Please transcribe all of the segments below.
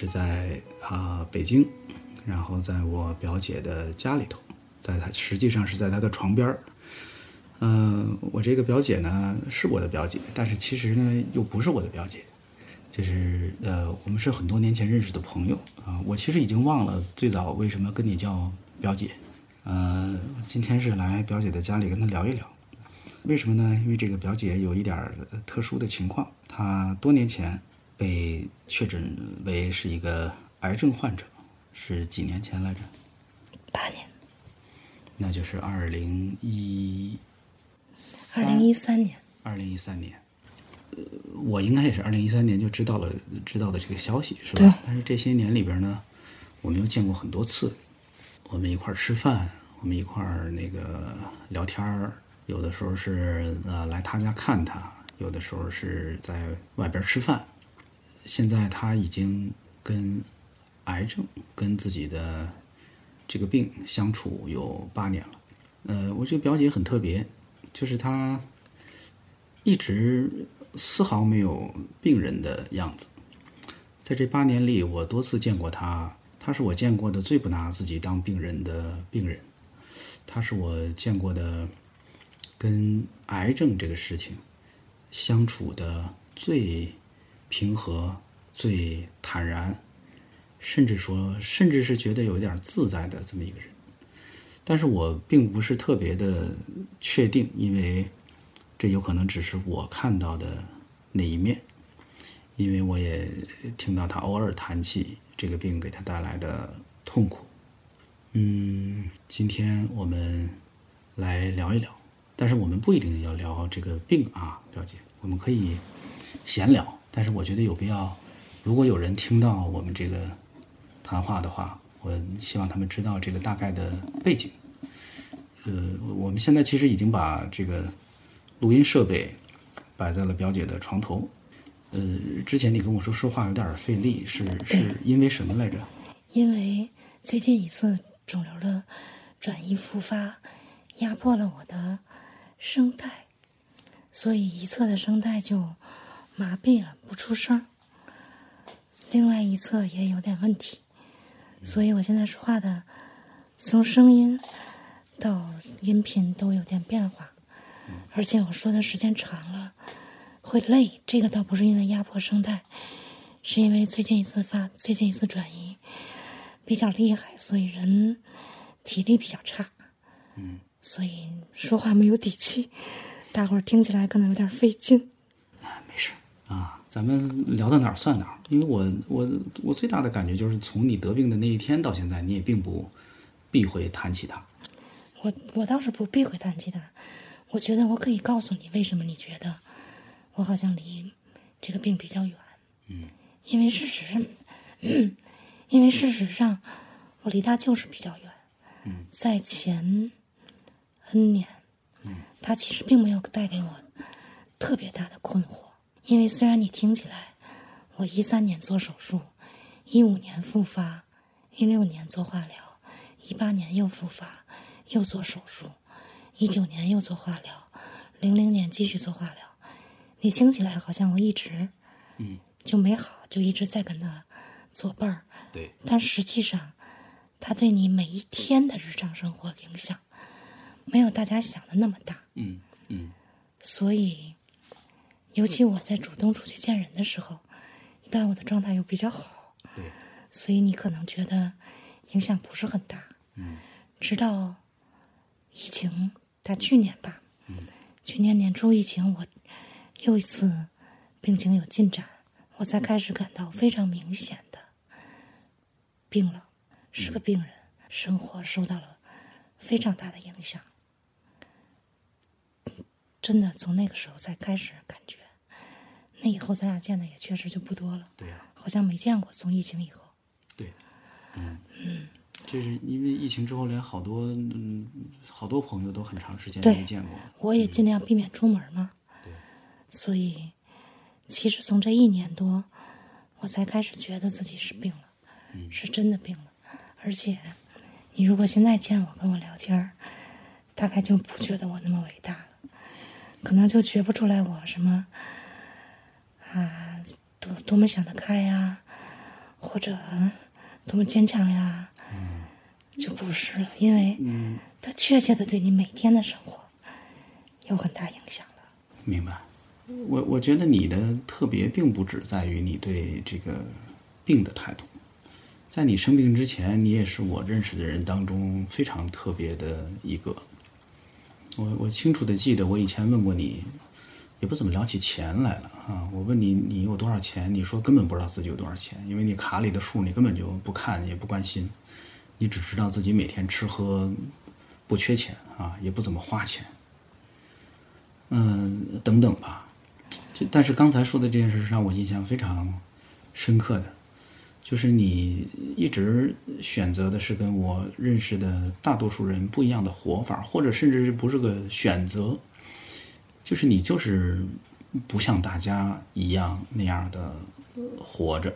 是在啊、北京，然后在我表姐的家里头，在她实际上是在她的床边儿。嗯、我这个表姐呢是我的表姐，但是其实呢又不是我的表姐，就是呃，我们是很多年前认识的朋友啊、我其实已经忘了最早为什么跟你叫表姐。呃，今天是来表姐的家里跟她聊一聊。为什么呢？因为这个表姐有一点儿特殊的情况，她多年前被确诊为是一个癌症患者，是几年前来着？八年，那就是二零一二零一三年，二零一三年，呃，我应该也是二零一三年就知道了知道的这个消息，是对吧？但是这些年里边呢，我们又见过很多次，我们一块儿吃饭，我们一块儿那个聊天儿，有的时候是呃来他家看他，有的时候是在外边吃饭。现在他已经跟癌症跟自己的这个病相处有八年了。呃，我这个表姐很特别，就是她一直丝毫没有病人的样子。在这八年里，我多次见过她，她是我见过的最不拿自己当病人的病人，她是我见过的跟癌症这个事情相处的最平和、最坦然，甚至说，甚至是觉得有一点自在的这么一个人。但是我并不是特别的确定，因为这有可能只是我看到的那一面，因为我也听到他偶尔谈起这个病给他带来的痛苦。嗯，今天我们来聊一聊，但是我们不一定要聊这个病啊，表姐，我们可以闲聊，但是我觉得有必要，如果有人听到我们这个谈话的话，我希望他们知道这个大概的背景。呃，我们现在其实已经把这个录音设备摆在了表姐的床头。呃，之前你跟我说说话有点费力，是是因为什么来着？因为最近一次肿瘤的转移复发，压迫了我的声带，所以一侧的声带就麻痹了，不出声儿。另外一侧也有点问题，所以我现在说话的从声音到音频都有点变化，而且我说的时间长了会累。这个倒不是因为压迫声带，是因为最近一次发，最近一次转移比较厉害，所以人体力比较差，嗯，所以说话没有底气，大伙儿听起来可能有点费劲。咱们聊到哪儿算哪儿。因为我我我最大的感觉就是从你得病的那一天到现在，你也并不避讳谈起它。我我倒是不避讳谈起它，我觉得我可以告诉你为什么你觉得我好像离这个病比较远。嗯，因为事实，因为事实上我离它就是比较远。嗯，在前 N 年，嗯，它其实并没有带给我特别大的困惑，因为虽然你听起来，我一三年做手术，一五年复发，一六年做化疗，一八年又复发，又做手术，一九年又做化疗，零零年继续做化疗。你听起来好像我一直嗯，就没好，就一直在跟他作伴儿，对，但实际上，他对你每一天的日常生活影响，没有大家想的那么大。嗯嗯所以，尤其我在主动出去见人的时候，一般我的状态又比较好，对，所以你可能觉得影响不是很大。嗯。直到疫情在去年吧，嗯。去年年初疫情，我又一次病情有进展，我才开始感到非常明显的病了，是个病人，生活受到了非常大的影响。真的从那个时候才开始感觉，那以后咱俩见的也确实就不多了，对呀、好像没见过。从疫情以后，对，嗯嗯这是因为疫情之后，连好多嗯好多朋友都很长时间没见过。我也尽量避免出门嘛。对，所以，其实从这一年多，我才开始觉得自己是病了，是真的病了。而且，你如果现在见我跟我聊天儿，大概就不觉得我那么伟大了，可能就觉不出来我什么啊，多多么想得开呀，或者多么坚强呀，就不是了，因为它确切的对你每天的生活有很大影响了。明白。我我觉得你的特别并不只在于你对这个病的态度，在你生病之前，你也是我认识的人当中非常特别的一个。我我清楚的记得，我以前问过你，也不怎么聊起钱来了啊。我问你你有多少钱，你说根本不知道自己有多少钱，因为你卡里的数你根本就不看也不关心，你只知道自己每天吃喝不缺钱啊，也不怎么花钱，嗯，等等吧。就但是刚才说的这件事让我印象非常深刻的，就是你一直选择的是跟我认识的大多数人不一样的活法，或者甚至是不是个选择，就是你就是不像大家一样那样的活着。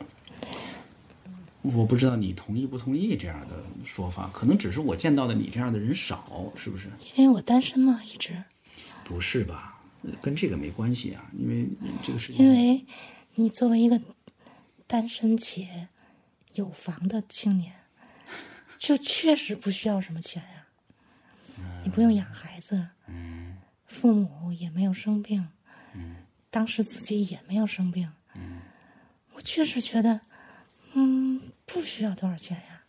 我不知道你同意不同意这样的说法，可能只是我见到的你这样的人少，是不是？因为我单身嘛，一直。不是吧？跟这个没关系啊，因为这个事情。因为你作为一个单身且有房的青年，就确实不需要什么钱呀。你不用养孩子，父母也没有生病，嗯当时自己也没有生病，嗯我确实觉得，嗯，不需要多少钱呀。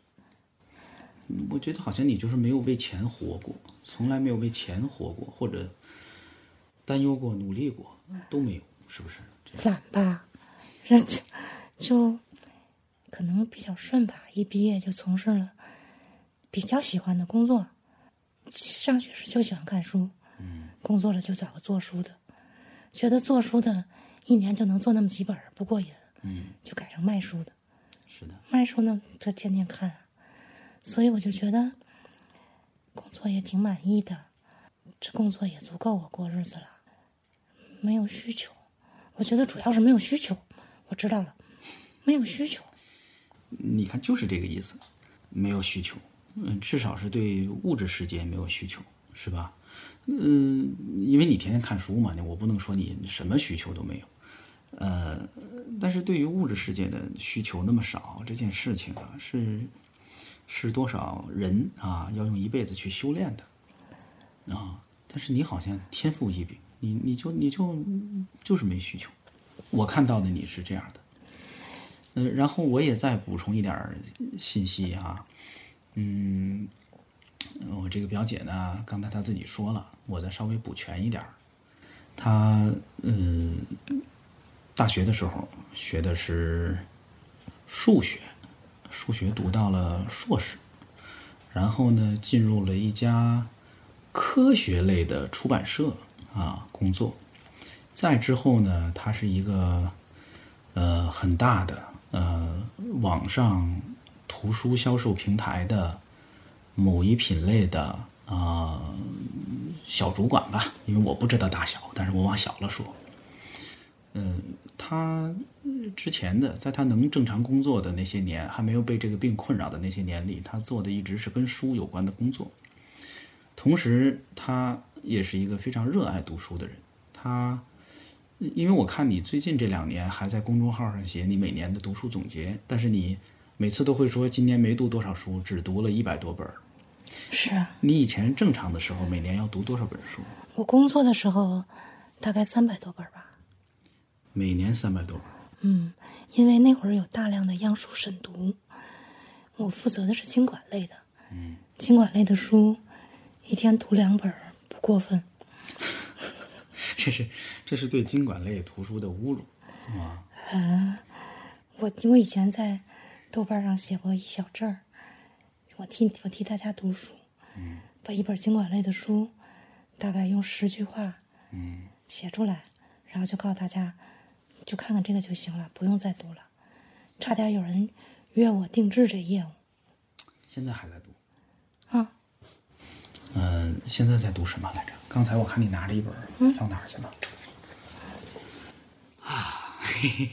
我觉得好像你就是没有为钱活过，从来没有为钱活过，或者担忧过、努力过，都没有，是不是？这懒吧，这就就可能比较顺吧。一毕业就从事了比较喜欢的工作，上学时就喜欢看书，工作了就找个做书的，觉得做书的一年就能做那么几本儿不过瘾，嗯就改成卖书的。是的，卖书呢，这天天看，所以我就觉得工作也挺满意的，这工作也足够我过日子了，没有需求。我觉得主要是没有需求。我知道了，没有需求。你看就是这个意思，没有需求，嗯，至少是对物质世界没有需求，是吧？嗯，因为你天天看书嘛，我不能说你什么需求都没有，呃，但是对于物质世界的需求那么少，这件事情啊，是是多少人啊要用一辈子去修炼的啊？但是你好像天赋异禀，你你就你就就是没需求。我看到的你是这样的，呃，然后我也再补充一点信息哈，嗯，我这个表姐呢，刚才她自己说了，我再稍微补全一点儿，她嗯，大学的时候学的是数学，数学读到了硕士，然后呢，进入了一家科学类的出版社啊工作。再之后呢，她是一个呃很大的呃网上图书销售平台的某一品类的啊、小主管吧，因为我不知道大小，但是我往小了说。嗯，他之前的在他能正常工作的那些年，还没有被这个病困扰的那些年里，他做的一直是跟书有关的工作。同时，他也是一个非常热爱读书的人。他因为我看你最近这两年还在公众号上写你每年的读书总结，但是你每次都会说今年没读多少书，只读了一百多本儿。是啊，你以前正常的时候每年要读多少本书？我工作的时候大概三百多本吧。每年三百多本。嗯，因为那会儿有大量的样书审读，我负责的是经管类的。嗯，经管类的书，一天读两本不过分。这是这是对经管类图书的侮辱啊！我我以前在豆瓣上写过一小阵儿，我替我替大家读书，嗯把一本经管类的书，大概用十句话嗯，写出来，然后就告诉大家，就看看这个就行了，不用再读了。差点有人约我定制这业务现在还在读。啊！嗯、现在在读什么来着？刚才我看你拿着一本儿，放哪儿去了？啊，嘿嘿。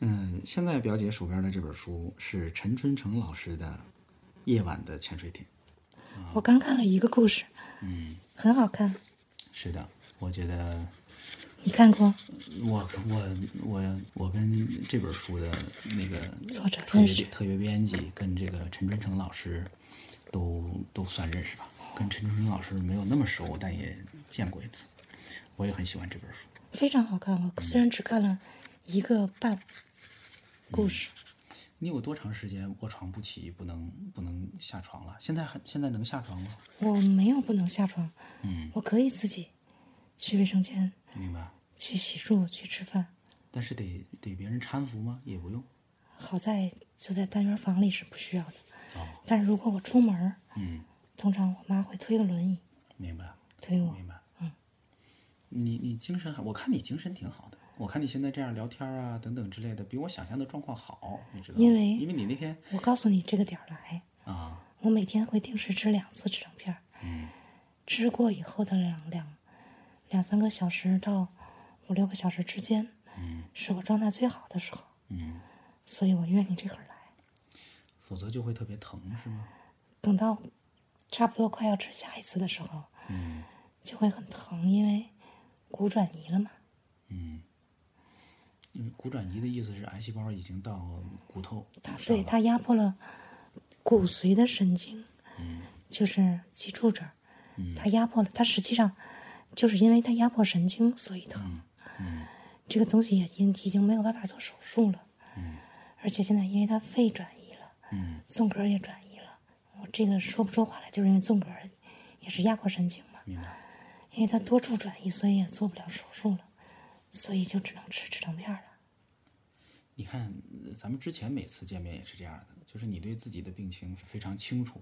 嗯，现在表姐手边的这本书是陈春成老师的《夜晚的潜水艇》。我刚看了一个故事，嗯，很好看。是的，我觉得你看过？我我我我跟这本书的那个作者特约特约编辑跟这个陈春成老师都都算认识吧。跟陈春成老师没有那么熟，但也见过一次。我也很喜欢这本书。非常好看。我虽然只看了一个半故事，你有多长时间卧床不起，不能不能下床了？现在还现在能下床吗？我没有不能下床，嗯，我可以自己去卫生间、明白。去洗漱、去吃饭。但是得得别人搀扶吗？也不用。好在就在单元房里是不需要的，哦，但是如果我出门，嗯，通常我妈会推个轮椅明白。推我。明白。嗯，你你精神还，我看你精神挺好的。我看你现在这样聊天啊，等等之类的，比我想象的状况好，你知道吗？因为因为你那天我告诉你这个点儿来，啊，我每天会定时吃两次止疼片儿，嗯吃过以后的两两两三个小时到五六个小时之间，嗯是我状态最好的时候，嗯，所以我约你这会儿来。否则就会特别疼，是吗？等到差不多快要吃下一次的时候，嗯就会很疼，因为骨转移了嘛。嗯。因为骨转移的意思是癌细胞已经到骨头它对它压迫了骨髓的神经，就是脊柱这儿，它压迫了，它实际上就是因为它压迫神经，所以疼。这个东西也已已经没有办法做手术了，而且现在因为它肺转移了，嗯纵隔也转移了，我这个说不出话来，就是因为纵隔也是压迫神经嘛。因为它多处转移，所以也做不了手术了，所以就只能吃止疼片了。你看，呃咱们之前每次见面也是这样的，就是你对自己的病情是非常清楚。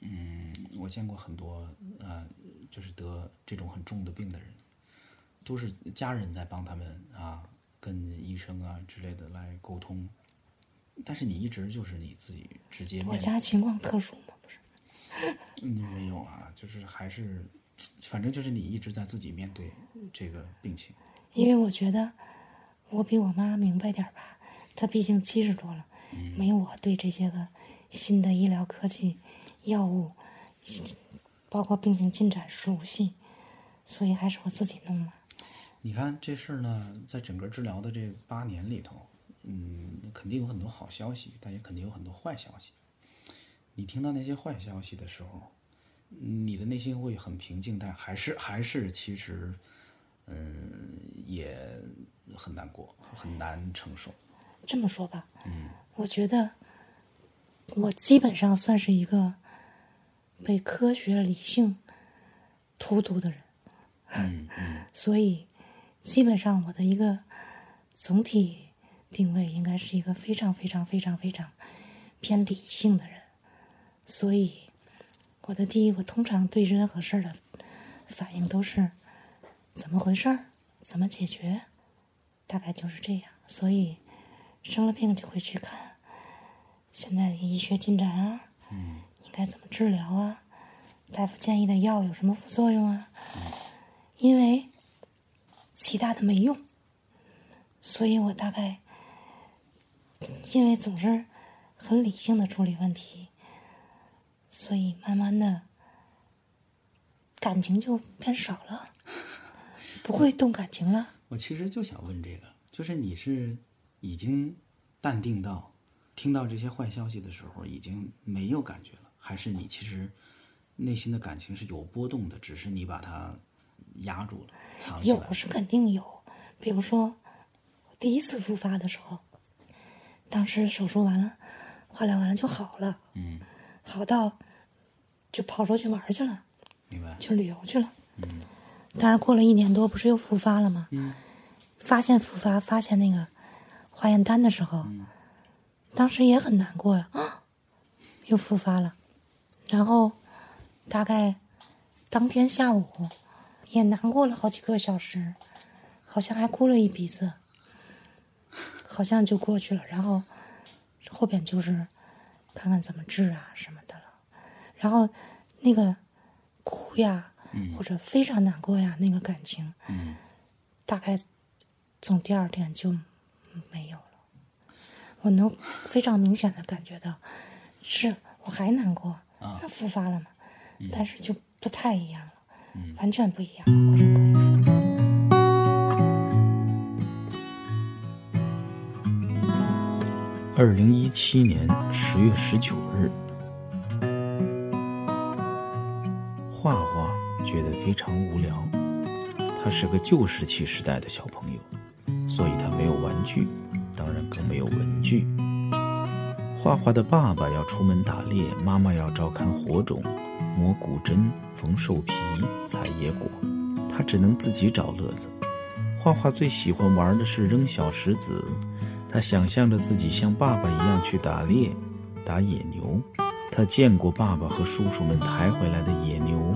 嗯，我见过很多呃，就是得这种很重的病的人，都是家人在帮他们啊，跟医生啊之类的来沟通。但是你一直就是你自己直接我家情况特殊吗，不是？嗯，没有啊，就是还是，反正就是你一直在自己面对这个病情。因为我觉得我比我妈明白点儿吧，她毕竟七十多了，没我对这些个新的医疗科技、药物，包括病情进展熟悉，所以还是我自己弄嘛。你看这事儿呢，在整个治疗的这八年里头，嗯，肯定有很多好消息，但也肯定有很多坏消息。你听到那些坏消息的时候，嗯你的内心会很平静，但还是还是其实，嗯，也很难过，很难承受。这么说吧，嗯我觉得我基本上算是一个被科学理性荼毒的人，嗯嗯 所以基本上我的一个总体定位应该是一个非常非常非常非常偏理性的人。所以我的第一，我通常对任何事儿的反应都是怎么回事儿，怎么解决，大概就是这样。所以生了病就会去看现在的医学进展啊，嗯应该怎么治疗啊，大夫建议的药有什么副作用啊？因为其他的没用，所以我大概因为总是很理性的处理问题，所以慢慢的感情就变少了，不会动感情了。我其实就想问这个，就是你是已经淡定到听到这些坏消息的时候已经没有感觉了，还是你其实内心的感情是有波动的，只是你把它压住了、藏起来了？有是肯定有，比如说第一次复发的时候，当时手术完了，化疗完了就好了，嗯，好到就跑出去玩去了，明白。去旅游去了。当然过了一年多，不是又复发了吗？嗯发现复发，发现那个化验单的时候，嗯当时也很难过呀，啊，又复发了。然后大概当天下午也难过了好几个小时，好像还哭了一鼻子，好像就过去了。然后后边就是看看怎么治啊什么的了。然后那个哭呀，或者非常难过呀，那个感情，嗯大概从第二天就没有了。我能非常明显的感觉到，是我还难过，啊那复发了嘛，但是就不太一样了，完全不一样了，或者可以说。二零一七年十月十九日，画画觉得非常无聊。他是个旧石器时代的小朋友，所以他没有玩具，当然更没有文具。画画的爸爸要出门打猎，妈妈要照看火种、磨骨针、缝兽皮、采野果，他只能自己找乐子。画画最喜欢玩的是扔小石子。他想象着自己像爸爸一样去打猎，打野牛。他见过爸爸和叔叔们抬回来的野牛，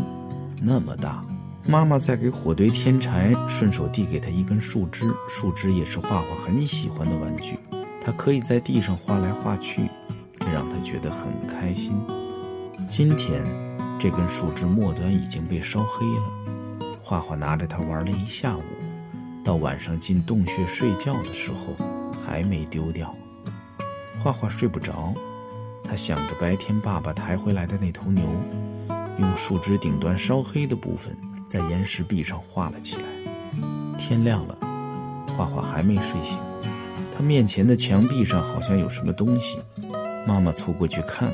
那么大。妈妈在给火堆添柴，顺手递给他一根树枝，树枝也是画画很喜欢的玩具。他可以在地上画来画去，这让他觉得很开心。今天，这根树枝末端已经被烧黑了。画画拿着它玩了一下午，到晚上进洞穴睡觉的时候。还没丢掉，画画睡不着，他想着白天爸爸抬回来的那头牛，用树枝顶端烧黑的部分，在岩石壁上画了起来。天亮了，画画还没睡醒，他面前的墙壁上好像有什么东西，妈妈凑过去看，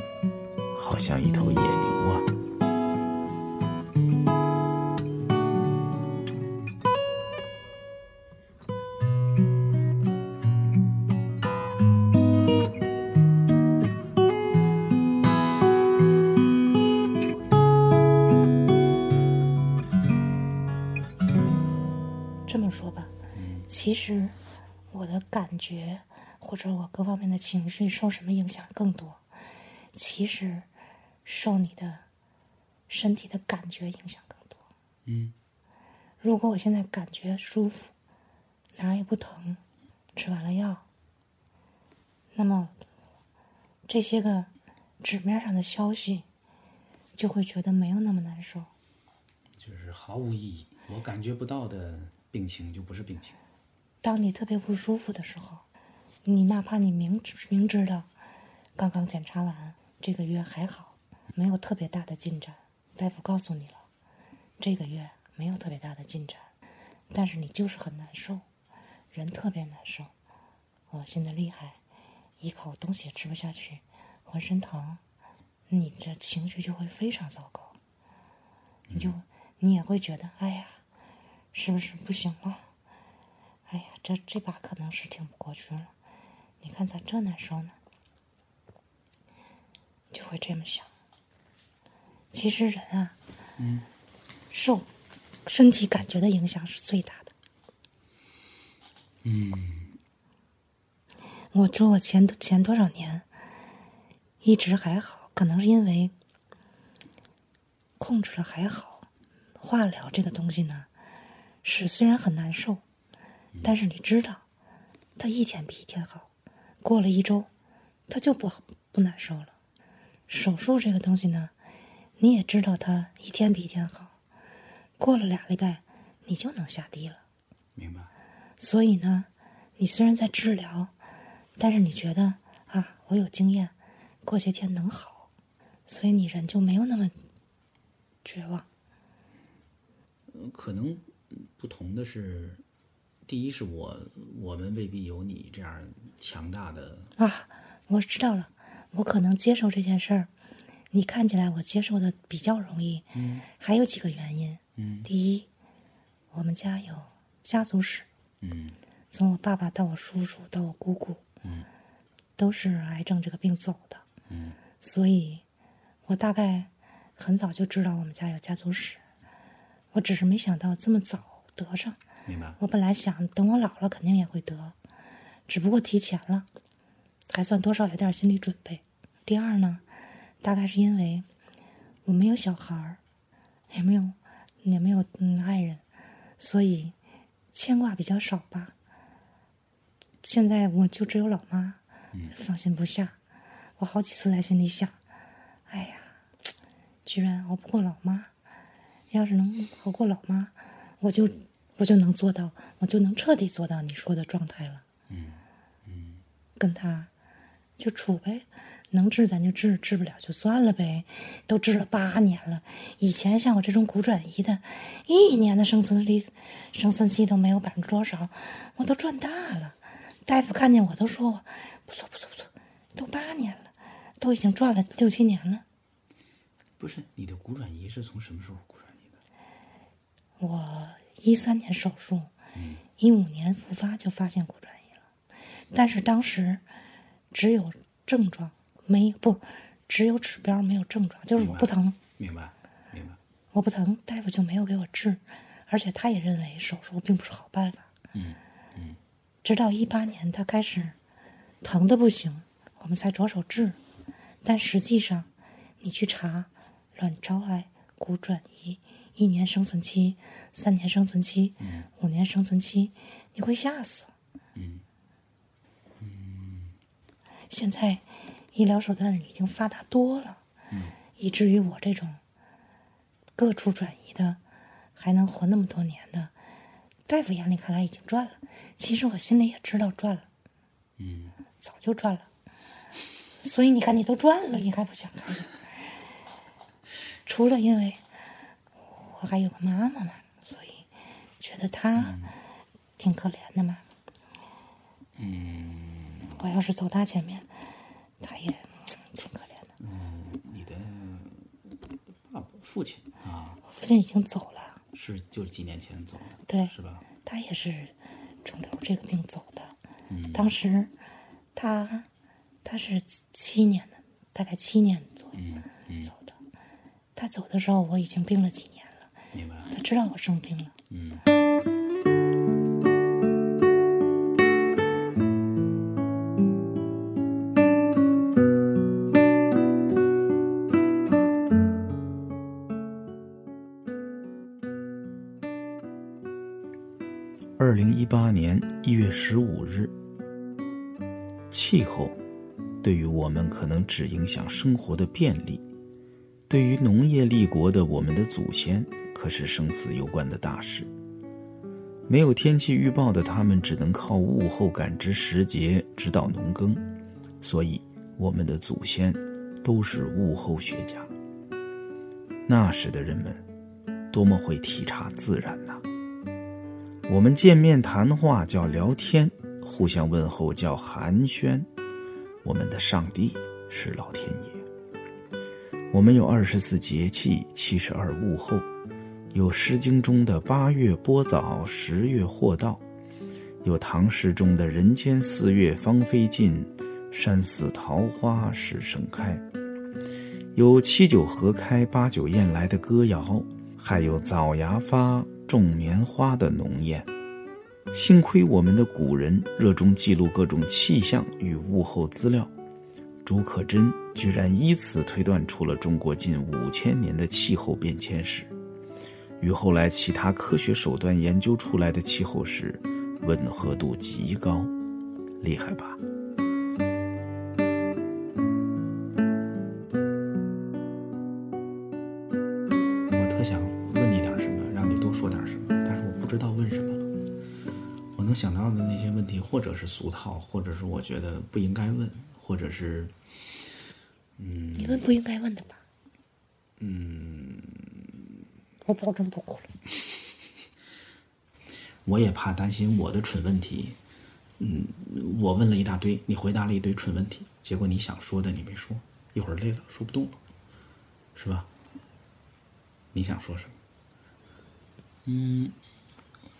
好像一头野牛啊。觉或者我各方面的情绪受什么影响更多？其实，受你的身体的感觉影响更多。嗯。如果我现在感觉舒服，哪儿也不疼，吃完了药，那么这些个纸面上的消息就会觉得没有那么难受。就是毫无意义，我感觉不到的病情就不是病情。当你特别不舒服的时候，你哪怕你明知明知道刚刚检查完，这个月还好，没有特别大的进展，大夫告诉你了，这个月没有特别大的进展，但是你就是很难受，人特别难受，恶心的厉害，一口东西也吃不下去，浑身疼，你这情绪就会非常糟糕，你就你也会觉得，哎呀，是不是不行了？哎呀，这这把可能是挺不过去了。你看咋这难受呢？就会这么想。其实人啊，嗯，受身体感觉的影响是最大的。嗯，我说我前前多少年一直还好，可能是因为控制的还好。化疗这个东西呢，是虽然很难受。但是你知道，他一天比一天好。过了一周，他就不不难受了。手术这个东西呢，你也知道，他一天比一天好。过了俩礼拜，你就能下地了。明白。所以呢，你虽然在治疗，但是你觉得啊，我有经验，过些天能好，所以你人就没有那么绝望。可能不同的是。第一是我，我们未必有你这样强大的啊！我知道了，我可能接受这件事儿。你看起来我接受的比较容易，嗯，还有几个原因，嗯，第一，我们家有家族史，嗯，从我爸爸到我叔叔到我姑姑，嗯，都是癌症这个病走的，嗯，所以，我大概很早就知道我们家有家族史，我只是没想到这么早得上。我本来想等我老了肯定也会得，只不过提前了，还算多少有点心理准备。第二呢，大概是因为我没有小孩儿，也没有也没有嗯爱人，所以牵挂比较少吧。现在我就只有老妈，放心不下。我好几次在心里想，哎呀，居然熬不过老妈，要是能熬过老妈，我就。我就能做到，我就能彻底做到你说的状态了。嗯嗯，跟他就处呗，能治咱就治，治不了就算了呗。都治了八年了，以前像我这种骨转移的，一年的生存率、生存期都没有百分之多少，我都赚大了。大夫看见我都说我不错不错不错，都八年了，都已经赚了六七年了。不是你的骨转移是从什么时候骨转移的？我一三年手术，一五年复发就发现骨转移了，但是当时只有症状。没不，只有指标没有症状，就是我不疼。明白，明白。我不疼，大夫就没有给我治，而且他也认为手术并不是好办法。嗯嗯。直到一八年他开始疼的不行，我们才着手治。但实际上，你去查卵巢癌、骨转移，一年生存期、三年生存期、五年生存期，你会吓死。嗯嗯。现在。医疗手段已经发达多了，以至于我这种各处转移的还能活那么多年的，大夫眼里看来已经赚了。其实我心里也知道赚了，嗯，早就赚了。所以你看，你都赚了，你还不想看？除了因为我还有个妈妈嘛，所以觉得她挺可怜的嘛。嗯，我要是走她前面。他也挺可怜的。嗯，你的爸爸、父亲啊，父亲已经走了，是就是几年前走的，对，是吧？他也是肿瘤这个病走的。嗯，当时他他是七年的，大概七年左右走的。他走的时候，我已经病了几年了。明白。他知道我生病了。嗯。二零一八年一月十五日，气候对于我们可能只影响生活的便利，对于农业立国的我们的祖先可是生死攸关的大事。没有天气预报的他们，只能靠物候感知时节，指导农耕。所以，我们的祖先都是物候学家。那时的人们，多么会体察自然呐！我们见面谈话叫聊天，互相问候叫寒暄。我们的上帝是老天爷。我们有二十四节气，七十二物候，有《诗经》中的八月播早，十月获稻，有唐诗中的人间四月芳菲尽，山寺桃花始盛开，有七九合开，八九雁来的歌谣，还有早芽发。种棉花的农谚，幸亏我们的古人热衷记录各种气象与物候资料，竺可桢居然以此推断出了中国近五千年的气候变迁史，与后来其他科学手段研究出来的气候史吻合度极高，厉害吧？我特想问你点什么，让你多说点什么，但是我不知道问什么。我能想到的那些问题，或者是俗套，或者是我觉得不应该问，或者是，嗯，你问不应该问的吧？嗯，我保证不哭了。我也怕担心我的蠢问题，嗯，我问了一大堆，你回答了一堆蠢问题，结果你想说的你没说，一会儿累了说不动了，是吧？你想说什么？嗯。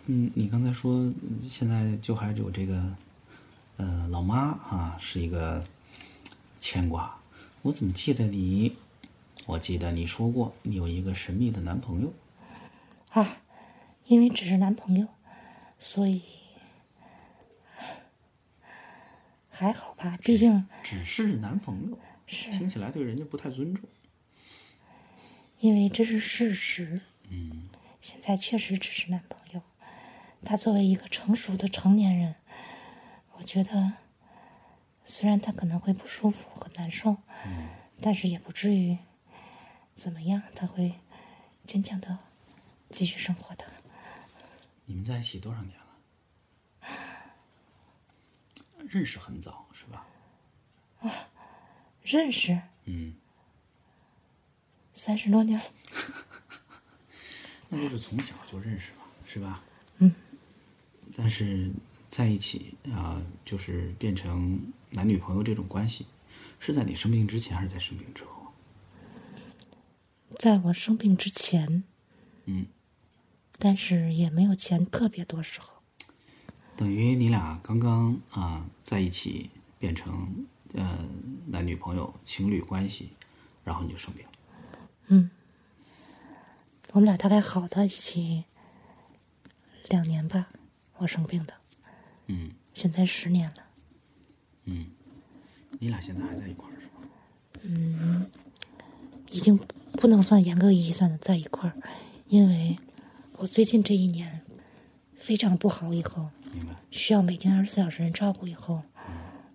嗯，你刚才说现在就还有这个，呃，老妈啊，是一个牵挂。我怎么记得你？我记得你说过你有一个神秘的男朋友。啊，因为只是男朋友，所以还好吧。毕竟只是男朋友，是听起来对人家不太尊重。因为这是事实。嗯，现在确实只是男朋友。他作为一个成熟的成年人，我觉得，虽然他可能会不舒服和难受，嗯但是也不至于怎么样。他会坚强的继续生活的。你们在一起多少年了？认识很早是吧？啊，认识嗯，三十多年了，那就是从小就认识嘛，是吧？嗯。但是在一起啊、就是变成男女朋友这种关系，是在你生病之前还是在生病之后？在我生病之前，嗯，但是也没有钱特别多时候。等于你俩刚刚啊、在一起，变成呃男女朋友、情侣关系，然后你就生病了。我们俩大概好到一起两年吧，我生病的，嗯现在十年了。嗯，你俩现在还在一块儿是吧？已经不能算严格意义算的在一块儿，因为我最近这一年非常不好，以后？需要每天二十四小时人照顾，以后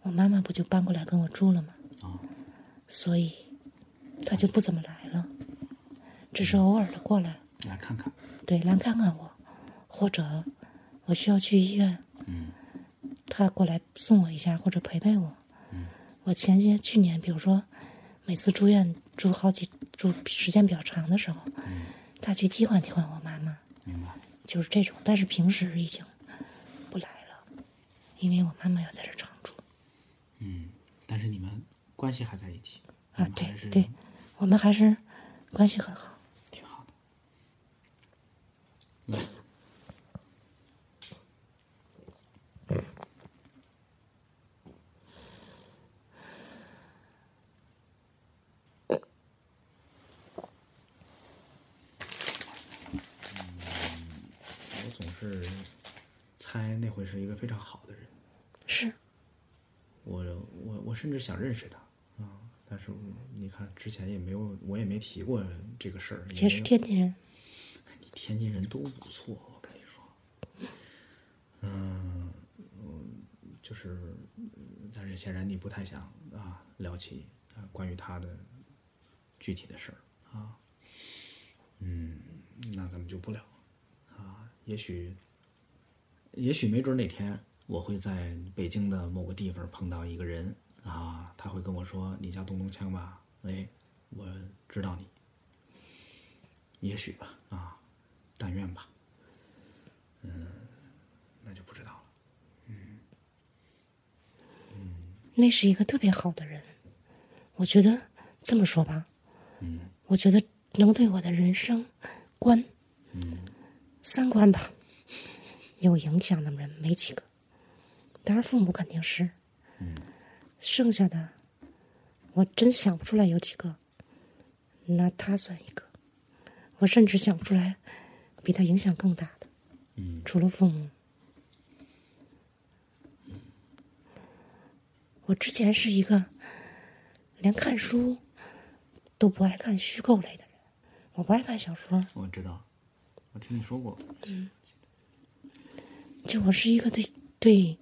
我妈妈不就搬过来跟我住了吗？啊所以她就不怎么来了，只是偶尔的过来，来看看。对，来看看我，或者我需要去医院，嗯她过来送我一下或者陪陪我。我前些去年，比如说每次住院住好几住时间比较长的时候，她去替换替换我妈妈，明白。就是这种。但是平时已经不来了，因为我妈妈要在这儿常住嗯，但是你们关系还在一起啊。对对，我们还是关系很好。挺好的。嗯，我总是猜那会是一个非常好的人。是，我我我甚至想认识他啊，但是你看之前也没有，我也没提过这个事儿。也是天津人。你天津人都不错，我跟你说。嗯，嗯就是，嗯但是显然你不太想啊聊起啊关于他的具体的事儿啊。嗯，那咱们就不聊啊。也许，也许没准哪天我会在北京的某个地方碰到一个人啊，他会跟我说：“你叫东东锵吧？”哎，我知道你。也许吧，啊，但愿吧。嗯，那就不知道了。嗯那是一个特别好的人，我觉得这么说吧，嗯我觉得能对我的人生观、三观吧有影响的人没几个，当然父母肯定是，嗯剩下的我真想不出来有几个，那他算一个，我甚至想不出来比他影响更大的，嗯除了父母。我之前是一个连看书都不爱看虚构类的人，我不爱看小说，我知道，我听你说过。嗯就我是一个对对，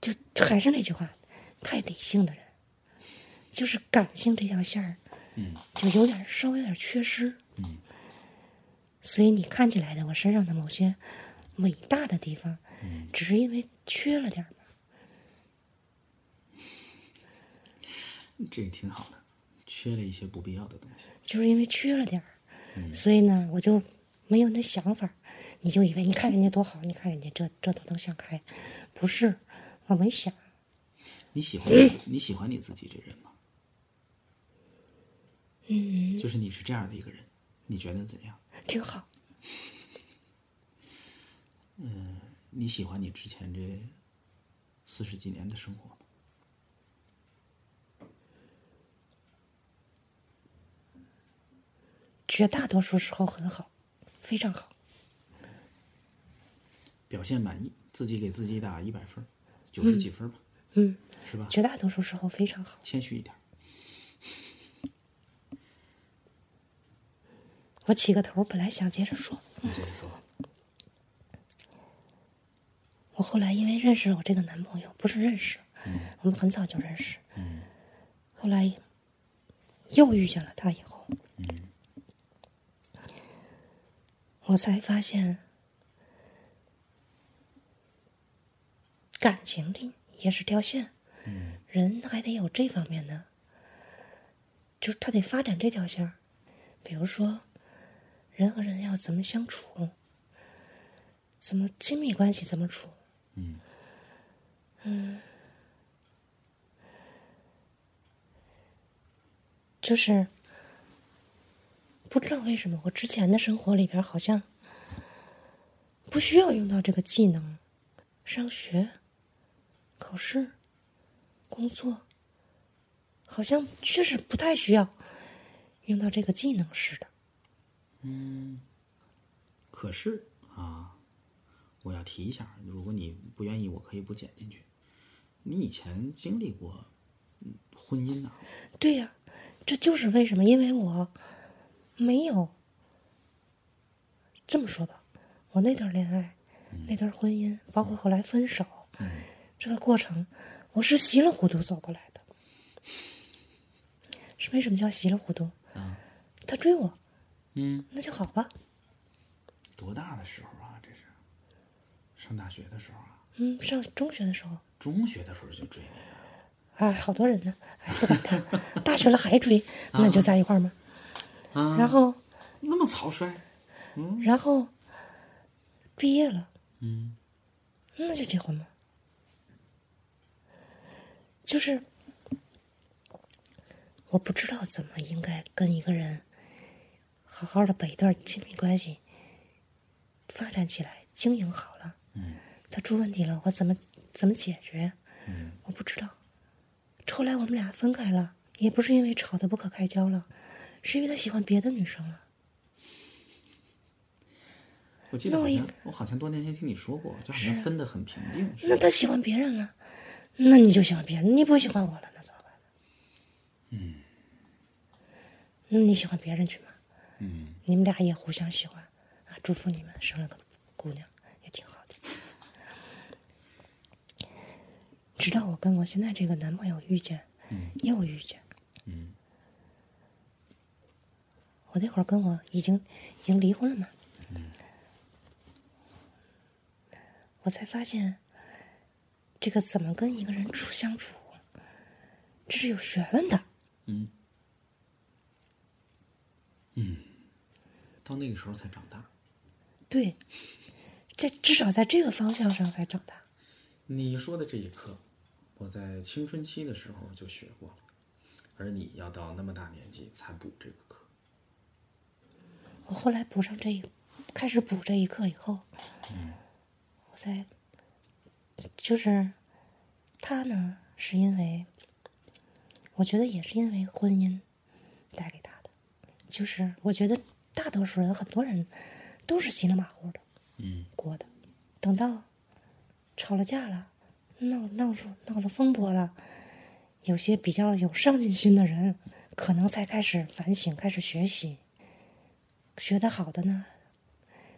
就还是那句话，太理性的人，就是感性这条线儿，就有点稍微有点缺失，嗯所以你看起来的我身上的某些伟大的地方，嗯只是因为缺了点儿嘛。这个挺好的，缺了一些不必要的东西。就是因为缺了点儿，所以呢，我就没有那想法。你就以为你看人家多好，你看人家这这都能想开，不是，我没想。你喜欢你你喜欢你自己这人吗？嗯，就是你是这样的一个人，你觉得怎样？挺好，你喜欢你之前这四十几年的生活吗？绝大多数时候很好，非常好。表现满意，自己给自己打一百分，九十几分吧，嗯，是吧？绝大多数时候非常好。谦虚一点。我起个头，本来想接着说，你接着说。我后来因为认识了我这个男朋友，不是认识，我们很早就认识。后来又遇见了他以后，我才发现感情里也是条线，人还得有这方面的，就是他得发展这条线儿。比如说，人和人要怎么相处，怎么亲密关系怎么处，嗯，就是不知道为什么我之前的生活里边好像不需要用到这个技能，上学、考试、工作，好像确实不太需要用到这个技能似的。嗯可是啊，我要提一下，如果你不愿意，我可以不剪进去。你以前经历过嗯婚姻呐、对呀、这就是为什么，因为我没有这么说吧，我那段恋爱、那段婚姻，包括后来分手，这个过程，我是稀里糊涂走过来的。是为什么叫稀里糊涂？他追我，嗯，那就好吧。多大的时候啊？这是上大学的时候啊，嗯，上中学的时候，中学的时候就追你啊。哎，好多人呢，哎，不管他。大学了还追，那就在一块儿吗？啊，然后，那么草率，然后毕业了，嗯，那就结婚吧。就是我不知道怎么应该跟一个人好好的把一段亲密关系发展起来，经营好了。嗯，他出问题了，我怎么怎么解决？嗯，我不知道。后来我们俩分开了，也不是因为吵得不可开交了，是因为他喜欢别的女生了。我记得好像我好像多年前听你说过，就好像分的很平静。那他喜欢别人了，那你就喜欢别人，你不喜欢我了，那怎么办？嗯，那你喜欢别人去吗？嗯，你们俩也互相喜欢啊，祝福你们生了个姑娘，也挺好的。直到我跟我现在这个男朋友遇见，又遇见，嗯，我那会儿跟我已经已经离婚了嘛，我才发现，这个怎么跟一个人处相处，这是有学问的。嗯，嗯到那个时候才长大。对，在至少在这个方向上才长大。你说的这一课，我在青春期的时候就学过了，而你要到那么大年纪才补这个课。我后来补上这一，开始补这一课以后，嗯。我才就是他呢，是因为我觉得也是因为婚姻带给他的，就是我觉得大多数人很多人都是稀里马虎的嗯。过的，等到吵了架了，闹闹出闹了风波了，有些比较有上进心的人，可能才开始反省，开始学习。学得好的呢，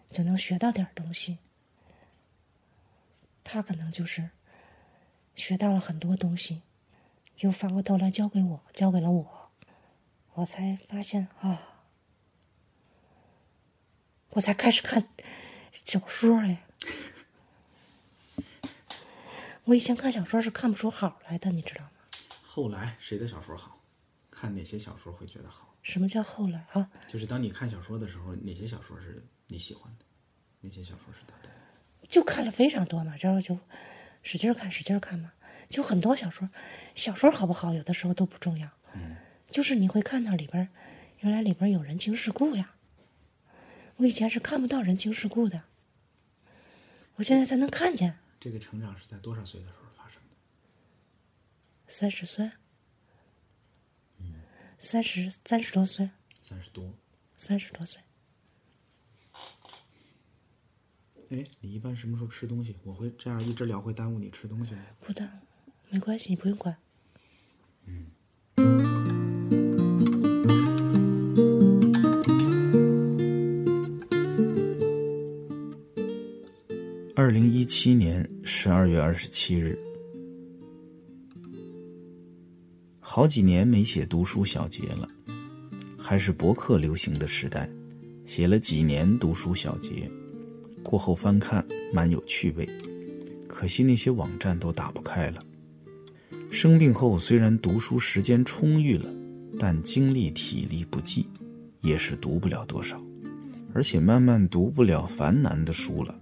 就能学到点东西。他可能就是学到了很多东西，又反过头来教给我，教给了我，我才发现啊，我才开始看小说哎。我以前看小说是看不出好来的，你知道吗？后来谁的小说好？看哪些小说会觉得好？什么叫后来啊？就是当你看小说的时候，哪些小说是你喜欢的？哪些小说是他的？就看了非常多嘛，然后就使劲儿看，使劲儿看嘛。就很多小说，小说好不好，有的时候都不重要。就是你会看到里边儿，原来里边儿有人情世故呀。我以前是看不到人情世故的，我现在才能看见。这个成长是在多少岁的时候发生的？三十岁，三十三十多岁，三十多。三十多岁。哎，你一般什么时候吃东西？我会这样一直聊，会耽误你吃东西吗？不耽误，没关系，你不用管。嗯二零一七年十二月二十七日，好几年没写读书小结了，还是博客流行的时代，写了几年读书小结，过后翻看蛮有趣味，可惜那些网站都打不开了。生病后虽然读书时间充裕了，但精力体力不济，也是读不了多少，而且慢慢读不了繁难的书了。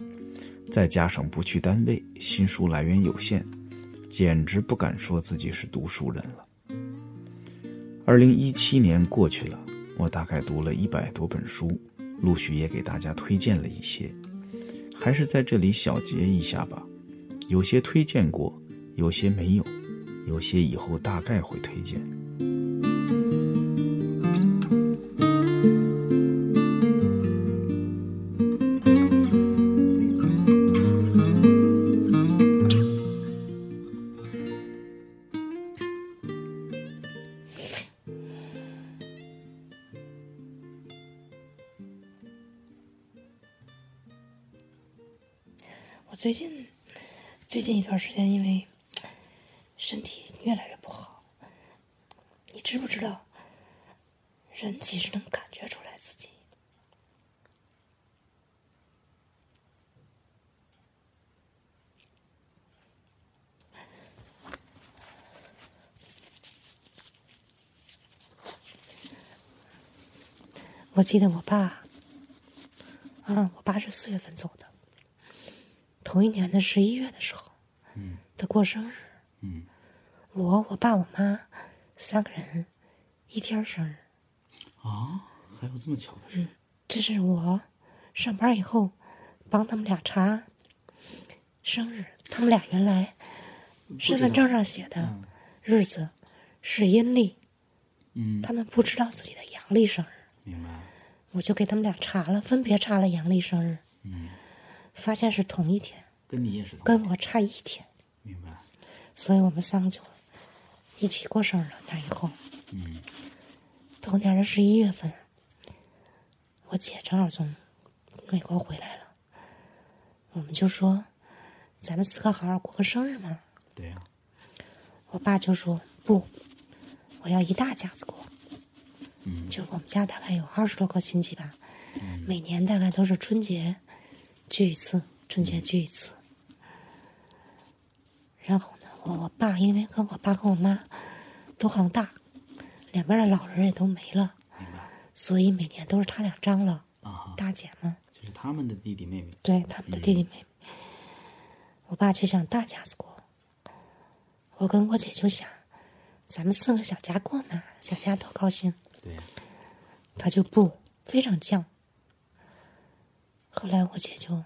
再加上不去单位，新书来源有限，简直不敢说自己是读书人了。二零一七年过去了，我大概读了一百多本书，陆续也给大家推荐了一些，还是在这里小结一下吧。有些推荐过，有些没有，有些以后大概会推荐。记得我爸，啊，我爸是四月份走的。头一年的十一月的时候，嗯他过生日，嗯我、我爸、我妈三个人一天生日。啊，还有这么巧的事？这是我上班以后帮他们俩查生日，他们俩原来身份证上写的日子是阴历，嗯，他们不知道自己的阳历生日。我就给他们俩查了，分别查了阳历生日，嗯，发现是同一天，跟你也是同跟我差一天，明白。所以我们三个就一起过生日了。那以后，嗯头年的十一月份，我姐正好从美国回来了，我们就说，咱们四个好好过个生日嘛。对呀、我爸就说不，我要一大家子过。嗯就我们家大概有二十多个亲戚吧，每年大概都是春节聚一次，春节聚一次。然后呢，我我爸因为跟我爸跟我妈都很大，两边的老人也都没了。所以每年都是他俩张罗啊，大姐们，就是他们的弟弟妹妹。对他们的弟弟妹妹。我爸就想大家子过，我跟我姐就想，咱们四个小家过嘛，小家都高兴。对、他就不非常犟。后来我姐就，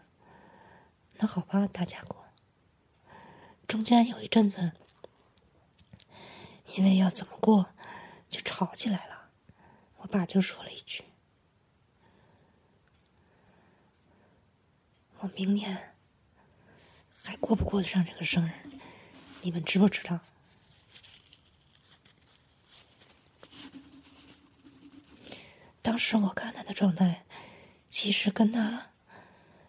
那好吧，大家过。中间有一阵子，因为要怎么过，就吵起来了。我爸就说了一句：“我明年还过不过得上这个生日？你们知不知道？”当时我看他的状态，其实跟他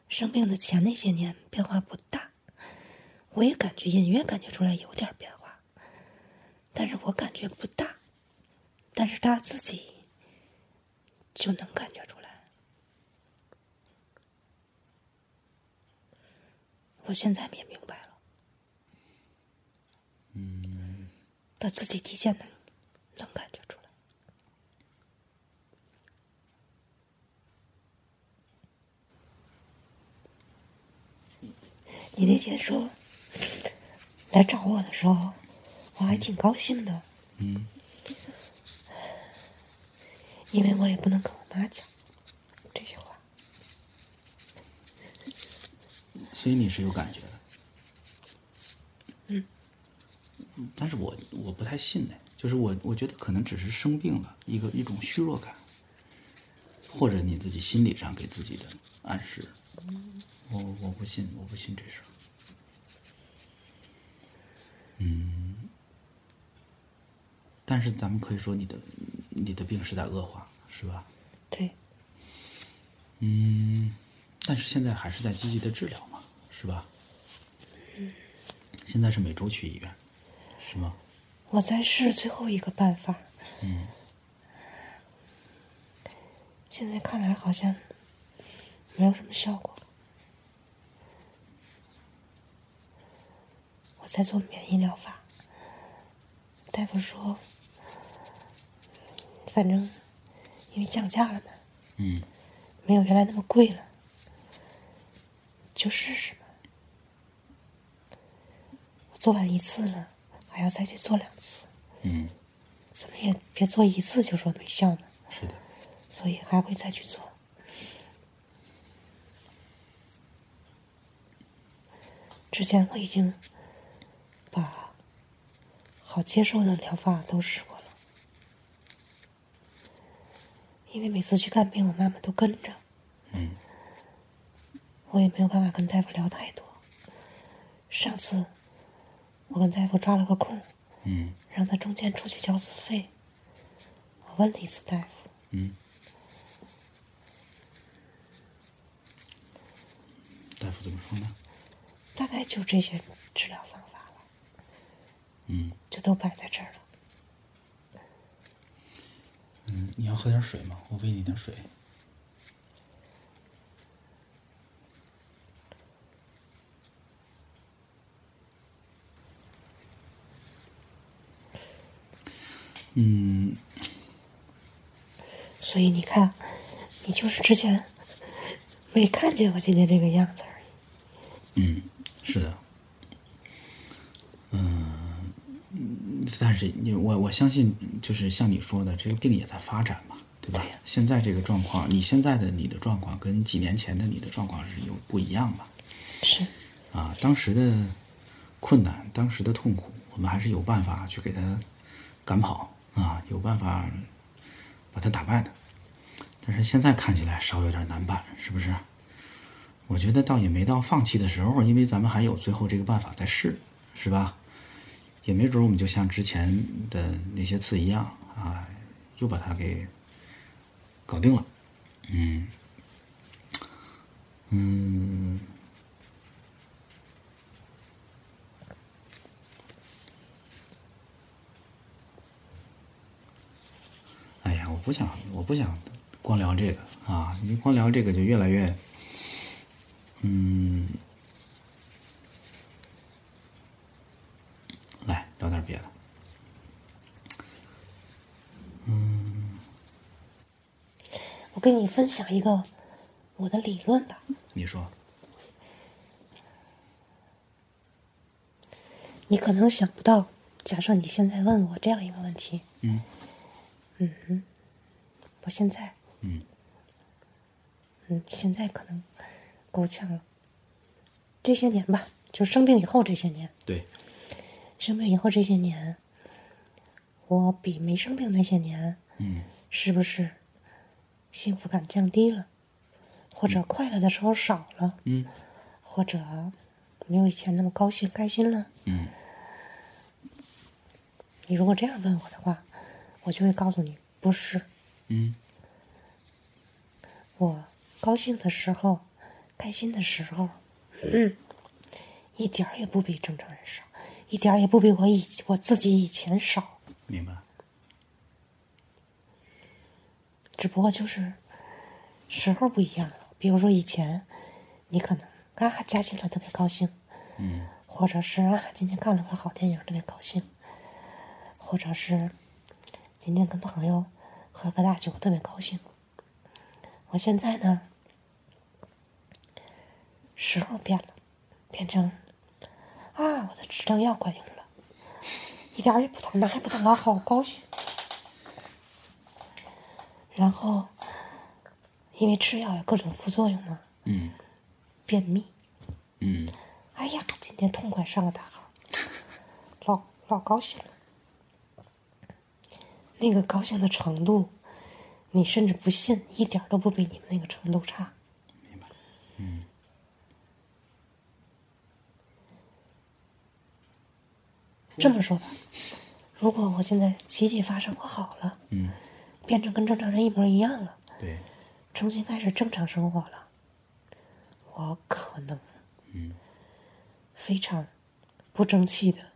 生病的前那些年变化不大，我也感觉隐约感觉出来有点变化，但是我感觉不大，但是他自己就能感觉出来。我现在也明白了，嗯，他自己提前能能感觉出来。你那天说来找我的时候，我还挺高兴的，嗯因为我也不能跟我妈讲这些话。所以你是有感觉的。嗯，但是我我不太信呢，就是我我觉得可能只是生病了，一个一种虚弱感，或者你自己心理上给自己的暗示。我我不信，我不信这事儿。嗯，但是咱们可以说你的你的病是在恶化，是吧？对，嗯，但是现在还是在积极的治疗嘛，是吧？现在是每周去医院，是吗？我在试最后一个办法。嗯。现在看来好像没有什么效果。我在做免疫疗法，大夫说，反正因为降价了嘛，嗯没有原来那么贵了，就试试吧。我做完一次了，还要再去做两次，嗯，怎么也别做一次就说没效嘛，是的，所以还会再去做。之前我已经把好接受的疗法都试过了，因为每次去看病，我妈妈都跟着，嗯。我也没有办法跟大夫聊太多。上次我跟大夫抓了个空，嗯。让他中间出去交自费，我问了一次大夫，嗯，大夫怎么说呢？大概就这些治疗方法了，嗯就都摆在这儿了。嗯，你要喝点水吗？我喂你点水。嗯，所以你看，你就是之前没看见我今天这个样子而已。嗯，是的，嗯，但是你我我相信，就是像你说的，这个病也在发展嘛，对吧？对现在这个状况，你现在的你的状况跟几年前的你的状况是有不一样吧？是，啊，当时的困难，当时的痛苦，我们还是有办法去给他赶跑啊，有办法把他打败的。但是现在看起来稍有点难办，是不是？我觉得倒也没到放弃的时候，因为咱们还有最后这个办法在试，是吧？也没准我们就像之前的那些次一样啊，又把它给搞定了。嗯嗯。哎呀，我不想，我不想光聊这个啊！你光聊这个就越来越，嗯，来聊点别的。嗯。我跟你分享一个我的理论吧。你说，你可能想不到，假设你现在问我这样一个问题，嗯。我现在，嗯。嗯，现在可能够呛了。这些年吧，就生病以后这些年，对，生病以后这些年，我比没生病那些年，嗯是不是幸福感降低了，或者快乐的时候少了，嗯或者没有以前那么高兴开心了？嗯你如果这样问我的话，我就会告诉你，不是。嗯我高兴的时候，开心的时候，嗯，一点儿也不比正常人少，一点儿也不比我以我自己以前少，明白。只不过就是时候不一样了。比如说以前，你可能啊加薪了特别高兴，嗯或者是啊今天看了个好电影特别高兴，或者是今天跟朋友喝个大酒特别高兴。我现在呢，时候变了，变成啊我的止疼药管用了，一点儿也不疼，哪儿也不疼了，好高兴。然后因为吃药有各种副作用嘛，嗯便秘。嗯哎呀，今天痛快上个大号，老老高兴了。那个高兴的程度，你甚至不信，一点儿都不比你们那个程度差。明白。嗯这么说吧，如果我现在奇迹发生，我好了，嗯，变成跟正常人一模一样了，对，重新开始正常生活了，我可能，嗯非常不争气的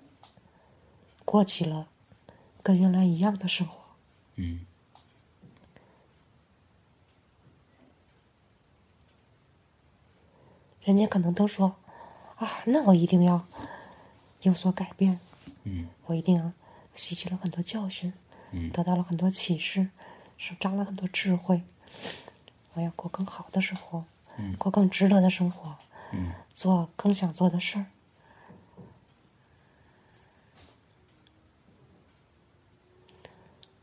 过起了跟原来一样的生活。嗯人家可能都说啊，那我一定要有所改变，嗯。我一定吸取了很多教训，嗯。得到了很多启示，是长了很多智慧。我要过更好的生活，过更值得的生活，嗯。做更想做的事儿。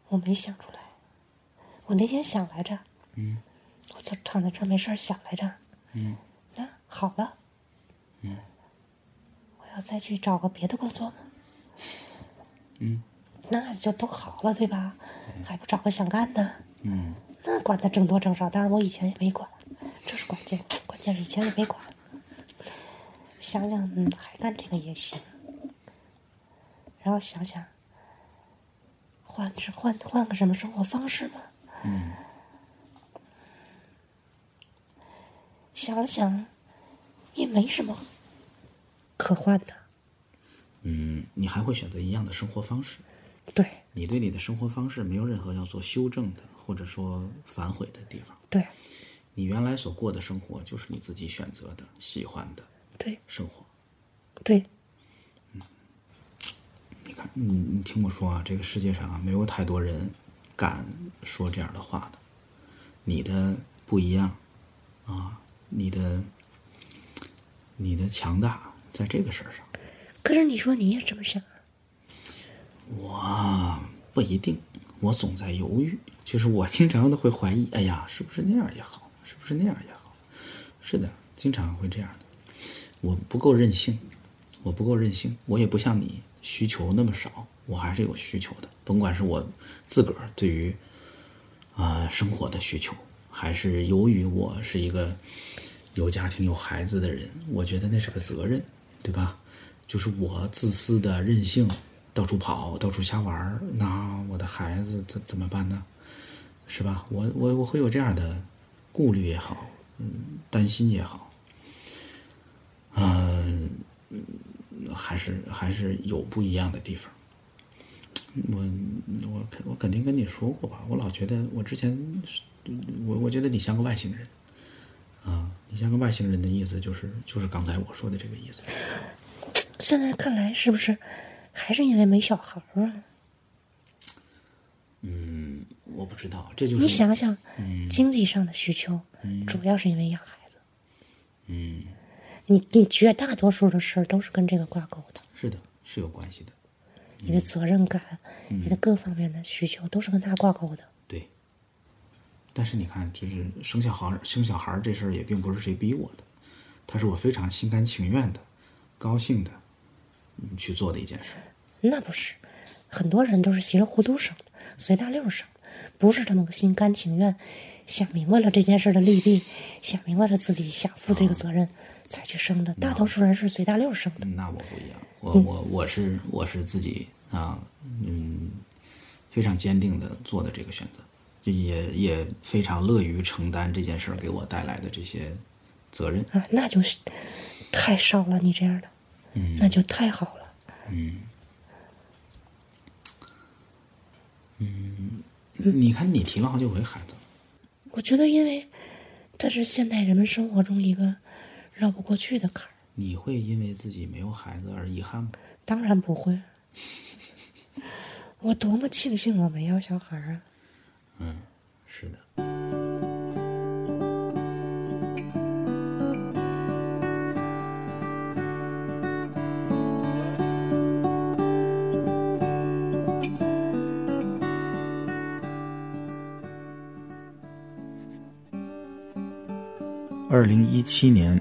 我没想出来，我那天想来着，嗯。我就躺在这儿没事儿想来着，嗯。那好了，嗯。我要再去找个别的工作吗？嗯那就都好了，对吧？还不找个想干的？嗯那管他挣多挣少，当然我以前也没管，这是关键，关键是以前也没管。想想，嗯，还干这个也行。然后想想，换是换换个什么生活方式嘛？嗯想了想，也没什么可换的。嗯，你还会选择一样的生活方式？对你对你的生活方式没有任何要做修正的，或者说反悔的地方。对你原来所过的生活就是你自己选择的、喜欢的对生活。对，嗯你看，你你听我说啊，这个世界上啊，没有太多人敢说这样的话的。你的不一样啊，你的你的强大在这个事儿上，可是你说你也这么想？我不一定，我总在犹豫。就是我经常都会怀疑，哎呀，是不是那样也好？是不是那样也好？是的，经常会这样的。我不够任性，我不够任性，我也不像你需求那么少，我还是有需求的。甭管是我自个儿对于啊、生活的需求，还是由于我是一个有家庭有孩子的人，我觉得那是个责任，对吧？就是我自私的任性，到处跑，到处瞎玩儿，那我的孩子怎怎么办呢？是吧？我我我会有这样的顾虑也好，嗯，担心也好，嗯、还是还是有不一样的地方。我我肯我肯定跟你说过吧，我老觉得我之前，我我觉得你像个外星人，啊，你像个外星人的意思就是就是刚才我说的这个意思。现在看来是不是还是因为没小孩儿啊？我不知道，这就是你想想，经济上的需求，主要是因为养孩子。嗯，你你绝大多数的事儿都是跟这个挂钩的，是的，是有关系的，你的责任感，你的各方面的需求都是跟他挂钩的。对。但是你看，就是生小孩儿生小孩儿这事儿也并不是谁逼我的，他是我非常心甘情愿的、高兴的嗯去做的一件事。那不是，很多人都是稀里糊涂生的，随大溜生的，不是他们心甘情愿，想明白了这件事的利弊，想明白了自己想负这个责任才去生的。大多数人是随大溜生的。嗯那我不一样，我我我是我是自己啊，嗯，非常坚定的做的这个选择，就也也非常乐于承担这件事给我带来的这些责任。啊，那就是太少了，你这样的，嗯那就太好了。嗯，嗯你看，你提了好几回孩子，我觉得，因为这是现代人们生活中一个绕不过去的坎儿。你会因为自己没有孩子而遗憾吗？当然不会，我多么庆幸我没要小孩儿啊！嗯，是的。二零一七年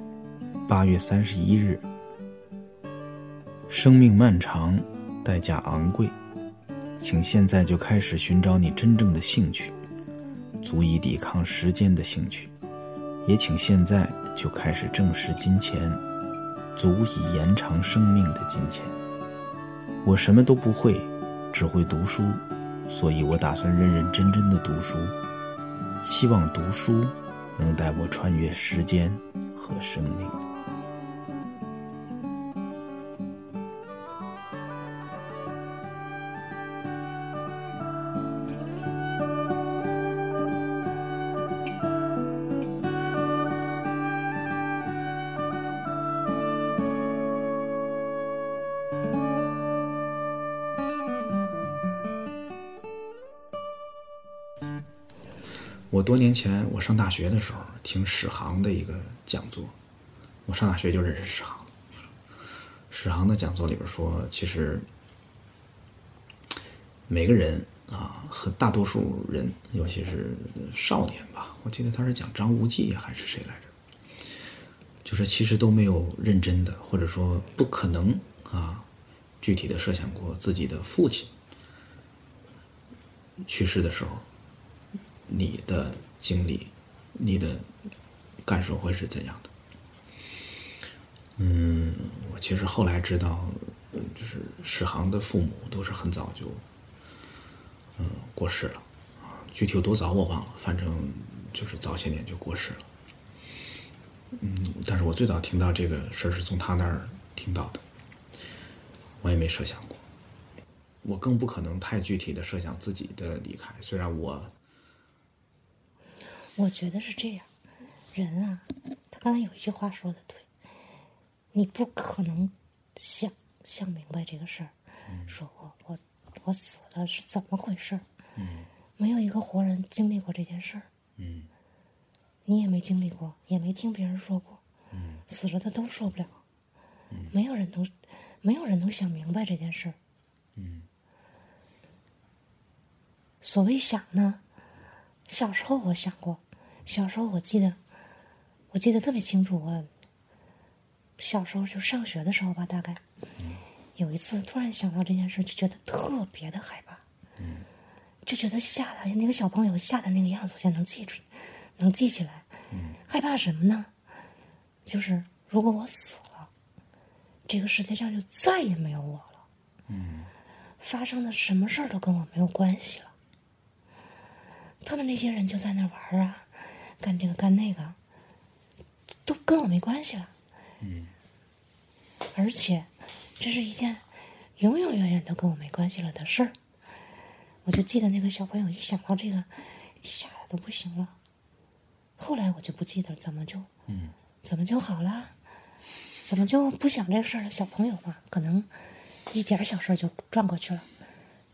八月三十一日，生命漫长，代价昂贵，请现在就开始寻找你真正的兴趣，足以抵抗时间的兴趣，也请现在就开始正视金钱，足以延长生命的金钱。我什么都不会，只会读书，所以我打算认认真真的读书，希望读书能带我穿越时间和生命。多年前我上大学的时候听史航的一个讲座，我上大学就认识史航。史航的讲座里边说，其实每个人啊，和大多数人，尤其是少年吧，我记得他是讲张无忌还是谁来着，就是其实都没有认真的，或者说不可能啊，具体的设想过自己的父亲去世的时候，你的经历，你的感受会是怎样的？嗯，我其实后来知道，嗯就是史航的父母都是很早就，嗯，过世了，具体有多早我忘了，反正就是早些年就过世了。嗯，但是我最早听到这个事儿是从他那儿听到的，我也没设想过，我更不可能太具体的设想自己的离开，虽然我我觉得是这样，人啊，他刚才有一句话说的对，你不可能想想明白这个事儿，说我我我死了是怎么回事儿，没有一个活人经历过这件事儿，你也没经历过，也没听别人说过，死了的都说不了，没有人能没有人能想明白这件事儿，所谓想呢，小时候我想过，小时候我记得，我记得特别清楚。我小时候就上学的时候吧，大概有一次突然想到这件事，就觉得特别的害怕，就觉得吓的那个小朋友吓的那个样子，我现在能记住，能记起来。害怕什么呢？就是如果我死了，这个世界上就再也没有我了。发生的什么事儿都跟我没有关系了。他们那些人就在那玩啊，干这个干那个，都跟我没关系了。而且，这是一件永永远远都跟我没关系了的事儿。我就记得那个小朋友一想到这个，吓得都不行了。后来我就不记得怎么就，怎么就好了，怎么就不想这事儿了？小朋友嘛，可能一点儿小事儿就转过去了，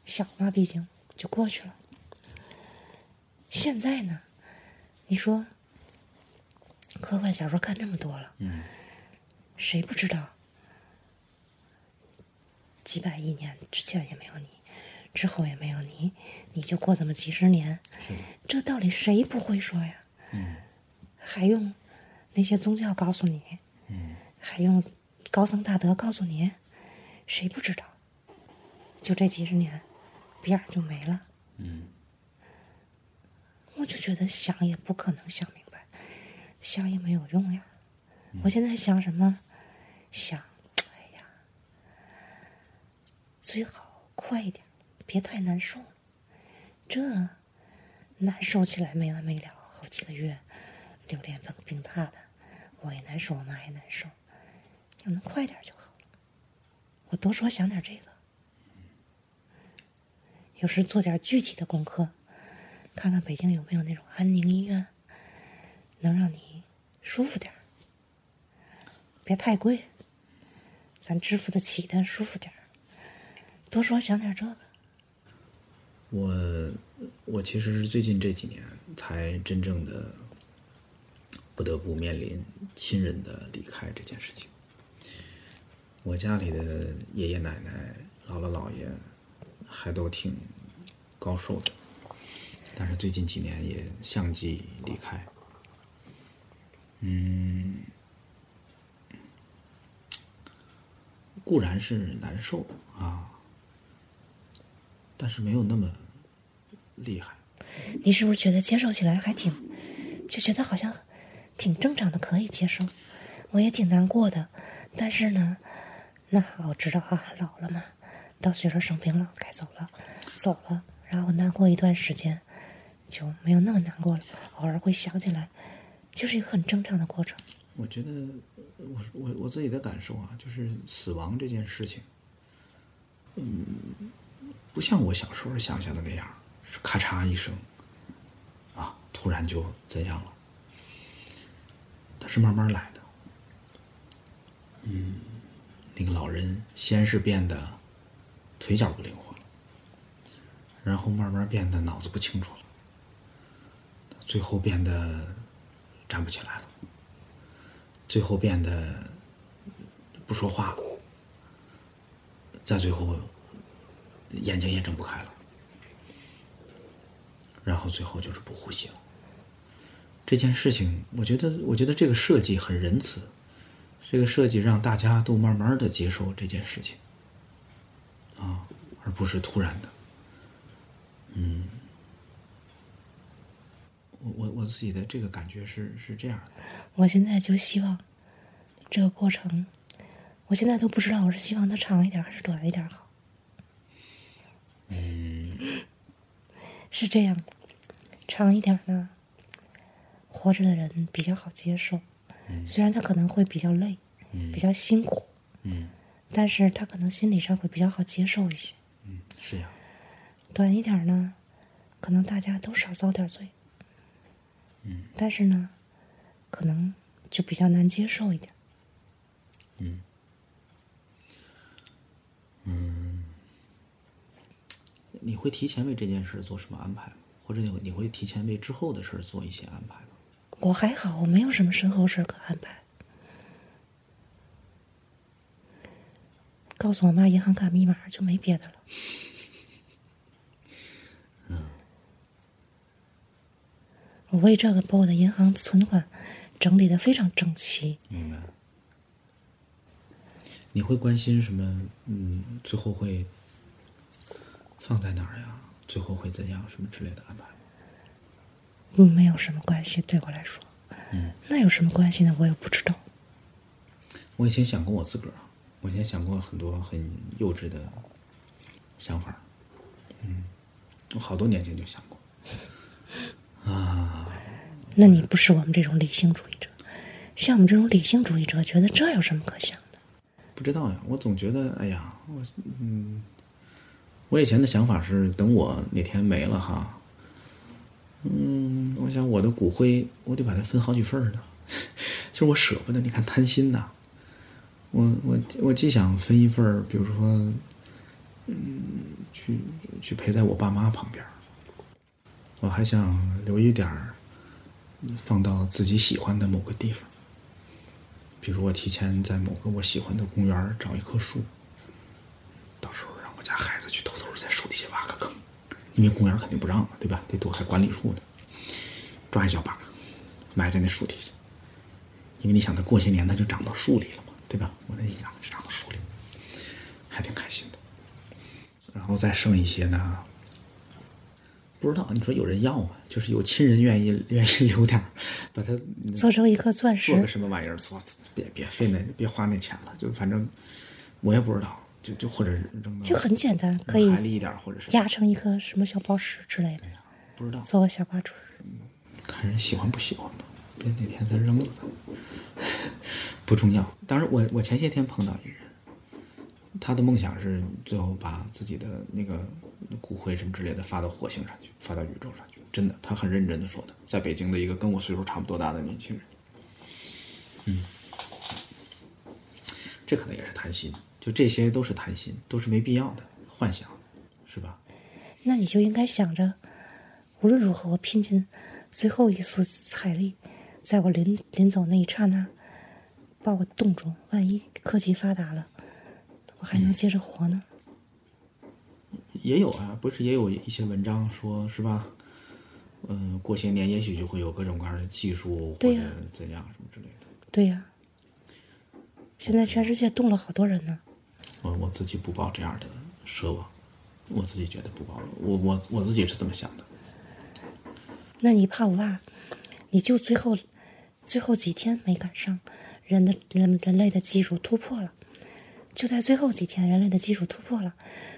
小嘛，毕竟就过去了。现在呢，你说科幻小说看这么多了，谁不知道？几百亿年之前也没有你，之后也没有你，你就过这么几十年，这道理谁不会说呀？还用那些宗教告诉你？还用高僧大德告诉你？谁不知道？就这几十年，边儿就没了。我就觉得想也不可能想明白，想也没有用呀。我现在想什么？想，哎呀，最好快一点，别太难受了。这难受起来没完没了，好几个月，流连病病榻的，我也难受，我妈也难受。要能快点就好了。我多说想点这个，有时做点具体的功课。看看北京有没有那种安宁医院，能让你舒服点儿，别太贵，咱支付得起的，舒服点儿。多说想点这个，我我其实是最近这几年才真正的不得不面临亲人的离开这件事情。我家里的爷爷奶奶、姥姥姥爷还都挺高寿的，但是最近几年也相继离开。嗯，固然是难受啊，但是没有那么厉害。你是不是觉得接受起来还挺，就觉得好像挺正常的，可以接受？我也挺难过的，但是呢，那我知道啊，老了嘛，到岁数生病了，该走了，走了，然后难过一段时间，就没有那么难过了。偶尔会想起来，就是一个很正常的过程。我觉得我我我自己的感受啊，就是死亡这件事情，嗯，不像我小时候想象的那样，是咔嚓一声，啊，突然就怎样了。它是慢慢来的。嗯，那个老人先是变得腿脚不灵活了，然后慢慢变得脑子不清楚了，最后变得站不起来了，最后变得不说话了，再最后眼睛也睁不开了，然后最后就是不呼吸了。这件事情，我觉得，我觉得这个设计很仁慈，这个设计让大家都慢慢的接受这件事情，啊，而不是突然的。嗯，我我我自己的这个感觉是是这样的。我现在就希望这个过程，我现在都不知道我是希望它长一点还是短一点好。嗯，是这样的，长一点呢。活着的人比较好接受，虽然他可能会比较累，比较辛苦，但是他可能心理上会比较好接受一些。嗯，是呀。短一点呢，可能大家都少遭点罪。嗯。但是呢，可能就比较难接受一点。嗯。嗯。你会提前为这件事做什么安排吗？或者你你会提前为之后的事做一些安排吗？我还好，我没有什么身后事可安排。告诉我妈银行卡密码就没别的了。我为这个把我的银行存款整理的非常整齐。明白。你会关心什么？嗯，最后会放在哪儿呀？最后会怎样？什么之类的安排？嗯，没有什么关系，对我来说。嗯。那有什么关系呢？我也不知道。我以前想过我自个儿，我以前想过很多很幼稚的想法。嗯，我好多年前就想过。啊。那你不是我们这种理性主义者？像我们这种理性主义者，觉得这有什么可想的？不知道呀，我总觉得，哎呀，我嗯，我以前的想法是，等我哪天没了哈。嗯，我想我的骨灰，我得把它分好几份呢。其 实我舍不得，你看贪心呐。我我我既想分一份，比如说，嗯，去去陪在我爸妈旁边，我还想留一点儿，放到自己喜欢的某个地方。比如我提前在某个我喜欢的公园找一棵树，到时候让我家孩子去偷偷在树底下挖个坑。因为公园肯定不让嘛，对吧？得躲开管理处的，抓一小把，埋在那树底下。因为你想，它过些年它就长到树里了嘛，对吧？我那一想长到树里，还挺开心的。然后再剩一些呢，不知道你说有人要吗？就是有亲人愿意 愿意留点把它做成一颗钻石，做个什么玩意儿？做别别费那别花那钱了，就反正我也不知道。就就或者扔就很简单，可以海里一点，或者是压成一颗什么小宝石之类的。不知道做个小挂坠。看人喜欢不喜欢吧，别哪天再扔了它。不重要。当然，我我前些天碰到一个人，他的梦想是最后把自己的那个骨灰什么之类的发到火星上去，发到宇宙上去。真的，他很认真的说的，在北京的一个跟我岁数差不多大的年轻人。嗯，这可能也是贪心。就这些都是贪心，都是没必要的幻想，是吧？那你就应该想着，无论如何，我拼尽最后一丝财力，在我临临走那一刹那，把我冻住。万一科技发达了，我还能接着活呢。也有啊，不是也有一些文章说，是吧？嗯，过些年也许就会有各种各样的技术或者怎样什么之类的。对呀。现在全世界动了好多人呢。我我自己不抱这样的奢望，我自己觉得不抱。我我我自己是这么想的。那你怕不怕？你就最后最后几天没赶上，人的人人类的技术突破了，就在最后几天，人类的技术突破了，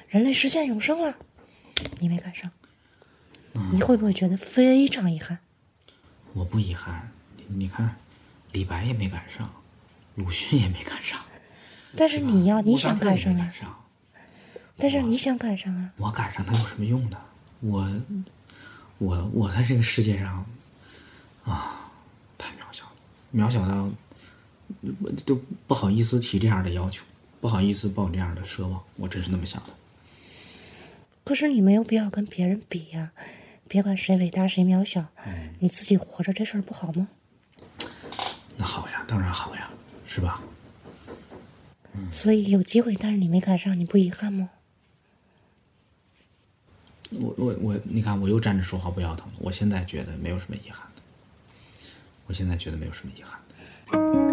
人类实现永生了，你没赶上，你会不会觉得非常遗憾？我不遗憾，你看，李白也没赶上，鲁迅也没赶上。但是你要你想赶上啊！但是你想赶上啊！我赶上它有什么用呢？我，我，我在这个世界上，啊，太渺小了，渺小到都不好意思提这样的要求，不好意思抱这样的奢望。我真是那么想的。可是你没有必要跟别人比呀，别管谁伟大谁渺小，嗯你自己活着这事儿不好吗？那好呀，当然好呀，是吧？所以有机会，但是你没赶上，你不遗憾吗？我我我，你看我又站着说话不腰疼。我现在觉得没有什么遗憾的，我现在觉得没有什么遗憾的。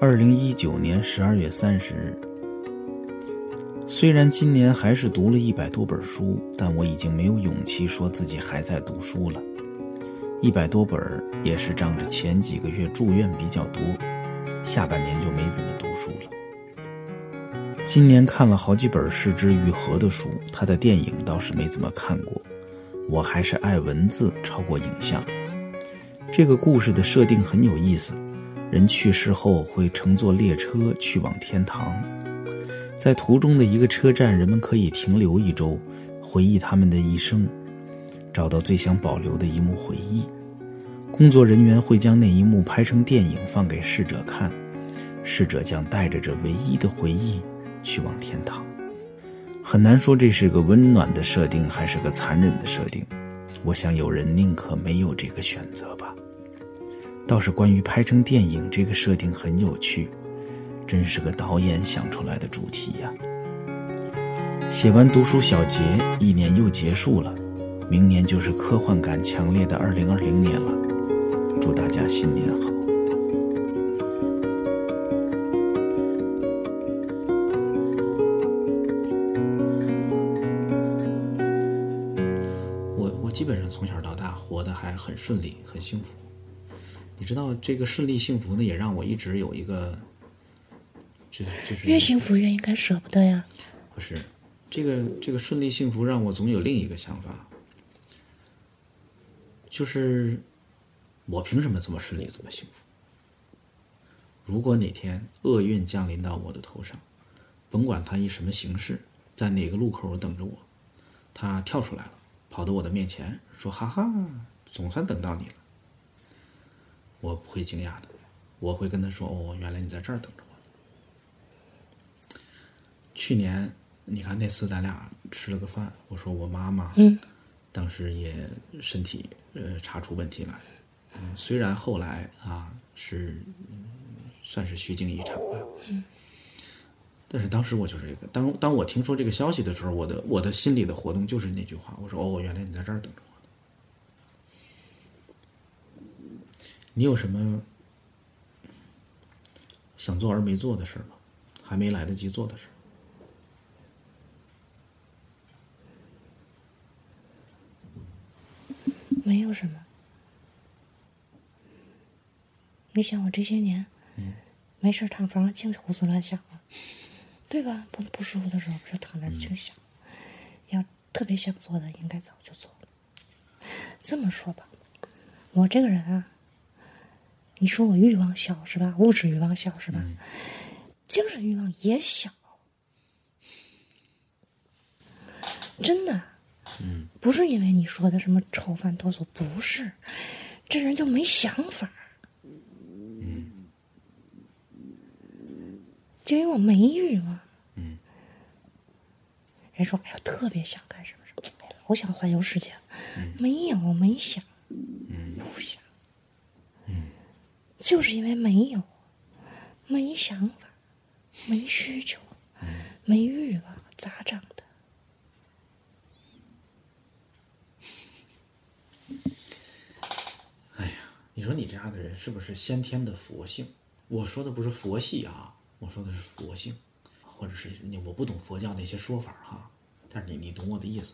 二零一九年十二月三十日，虽然今年还是读了一百多本书，但我已经没有勇气说自己还在读书了。一百多本儿也是仗着前几个月住院比较多，下半年就没怎么读书了。今年看了好几本是枝裕和的书，他的电影倒是没怎么看过。我还是爱文字超过影像。这个故事的设定很有意思。人去世后会乘坐列车去往天堂，在途中的一个车站，人们可以停留一周，回忆他们的一生，找到最想保留的一幕回忆。工作人员会将那一幕拍成电影放给逝者看，逝者将带着这唯一的回忆去往天堂。很难说这是个温暖的设定还是个残忍的设定，我想有人宁可没有这个选择吧。倒是关于拍成电影这个设定很有趣，真是个导演想出来的主题呀。写完读书小结，一年又结束了，明年就是科幻感强烈的二零二零年了。祝大家新年好！我我基本上从小到大活得还很顺利，很幸福。你知道这个顺利幸福呢，也让我一直有一个，就就是越幸福越应该舍不得呀。不是这个这个顺利幸福让我总有另一个想法，就是我凭什么这么顺利这么幸福？如果哪天厄运降临到我的头上，甭管它以什么形式，在哪个路口等着我，他跳出来了，跑到我的面前说：“哈哈，总算等到你了。”我不会惊讶的，我会跟他说：“哦，原来你在这儿等着我。”去年你看那次咱俩吃了个饭，我说我妈妈，嗯，当时也身体呃查出问题来，嗯，虽然后来啊是、嗯算是虚惊一场吧，嗯，但是当时我就是这个，当当我听说这个消息的时候，我的我的心里的活动就是那句话，我说哦，原来你在这儿等着我呢。你有什么想做而没做的事儿吗？还没来得及做的事儿？没有什么。你想我这些年，没事儿躺床上净胡思乱想了，对吧？不不舒服的时候，不是躺那儿净想，要特别想做的，应该早就做了。这么说吧，我这个人啊，你说我欲望小是吧？物质欲望小是吧？精神欲望也小，真的。不是因为你说的什么愁饭多俗，不是，这人就没想法。就因为我没欲望。人说哎呀，特别想干什么什么，我想环游世界，没有，我没想，不想。就是因为没有，没想法，没需求，没欲望，咋整的？哎呀你说你这样的人是不是先天的佛性？我说的不是佛系啊，我说的是佛性，或者是你我不懂佛教那些说法哈，但是你你懂我的意思。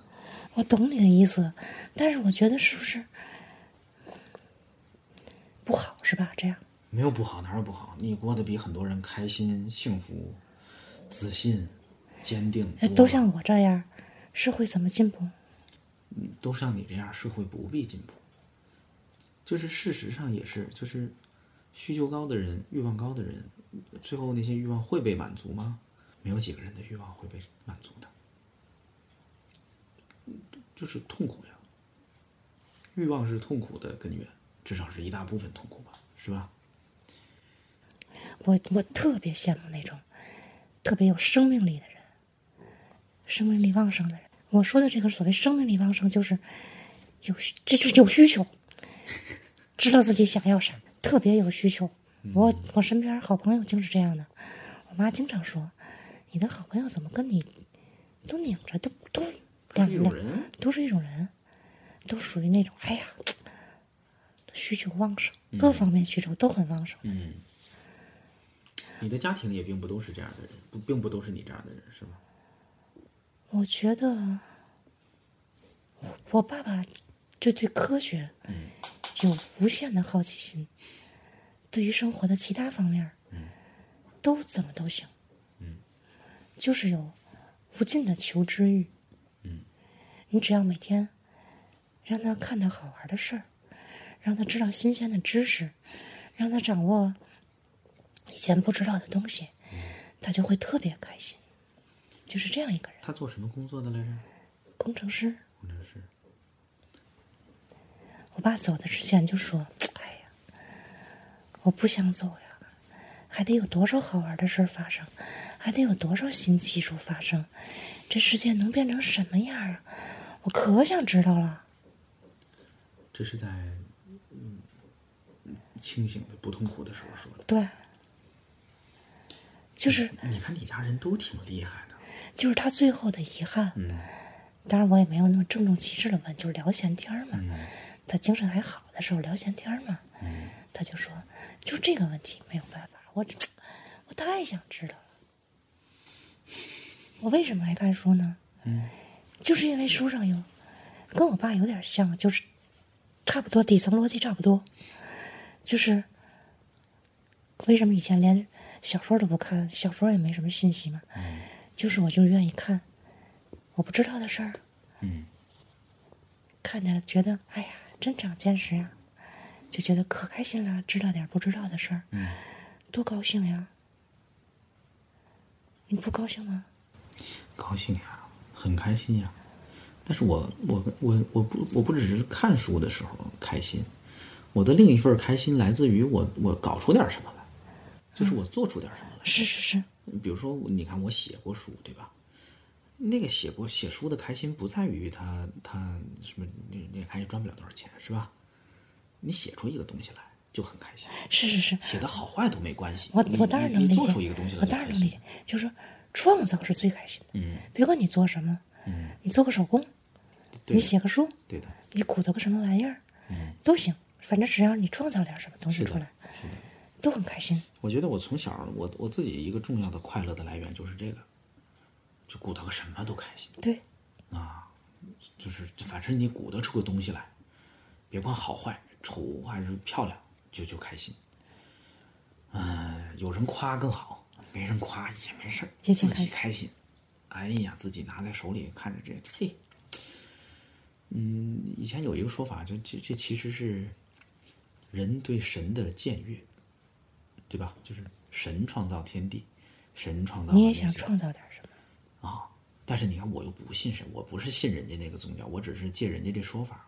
我懂你的意思，但是我觉得是不是是吧？这样没有不好，哪有不好？你过得比很多人开心、幸福、自信、坚定哎，都像我这样，社会怎么进步？都像你这样，社会不必进步。就是事实上也是，就是需求高的人、欲望高的人，最后那些欲望会被满足吗？没有几个人的欲望会被满足的，就是痛苦呀。欲望是痛苦的根源，至少是一大部分痛苦吧，是吧？我我特别羡慕那种特别有生命力的人，生命力旺盛的人。我说的这个所谓生命力旺盛，就是有需，这就是有需求，知道自己想要啥，特别有需求。我我身边好朋友就是这样的，我妈经常说，你的好朋友怎么跟你都拧着，都都两两都是一种人，都属于那种哎呀，需求旺盛，各方面需求都很旺盛。嗯，你的家庭也并不都是这样的人，不，并不都是你这样的人，是吗？我觉得我我爸爸就对科学有无限的好奇心，对于生活的其他方面都怎么都行，嗯就是有无尽的求知欲。嗯你只要每天让他看到好玩的事儿，让他知道新鲜的知识，让他掌握以前不知道的东西，他就会特别开心。就是这样一个人。他做什么工作的来着？工程师。工程师。我爸走的之前就说：“哎呀，我不想走呀，还得有多少好玩的事儿发生，还得有多少新技术发生，这世界能变成什么样啊？我可想知道了。这是在嗯清醒的不痛苦的时候说的”。对，就是你看你家人都挺厉害的，就是他最后的遗憾。嗯当然，我也没有那么郑重其事的问，就是聊闲天儿嘛。嗯他精神还好的时候聊闲天儿嘛，嗯他就说，就这个问题没有办法，我 我太想知道了。我为什么爱看书呢？嗯就是因为书上有跟我爸有点像，就是差不多底层逻辑差不多，就是为什么以前连小说都不看，小说也没什么信息嘛，就是我就愿意看我不知道的事儿，嗯看着觉得哎呀真长见识呀，就觉得可开心了，知道点不知道的事儿，嗯，多高兴呀！你不高兴吗？高兴呀，很开心呀。但是我我我我不我不只是看书的时候开心，我的另一份开心来自于我我搞出点什么来，就是我做出点什么来。是是是，比如说，你看我写过书，对吧？那个写过写书的开心不在于他他什么，你你看也赚不了多少钱，是吧？你写出一个东西来就很开心，是是是，写的好坏都没关系。我我当然你你能理解做出一个东西，来我当然能理解，就是说创造是最开心的。嗯别管你做什么，嗯，你做个手工，你写个书，对的，你鼓捣个什么玩意儿，嗯，都行，反正只要你创造点什么东西出来。都很开心。我觉得我从小我我自己一个重要的快乐的来源就是这个，就鼓捣个什么都开心对，啊，就是反正你鼓捣出个东西来，别管好坏、丑还是漂亮，就就开心。嗯、有人夸更好，没人夸也没事儿，自己开心。哎呀，自己拿在手里看着这嘿，嗯，以前有一个说法，就这这其实是人对神的僭越，对吧？就是神创造天地，神创造你也想创造点什么？啊。但是你看，我又不信神，我不是信人家那个宗教，我只是借人家这说法，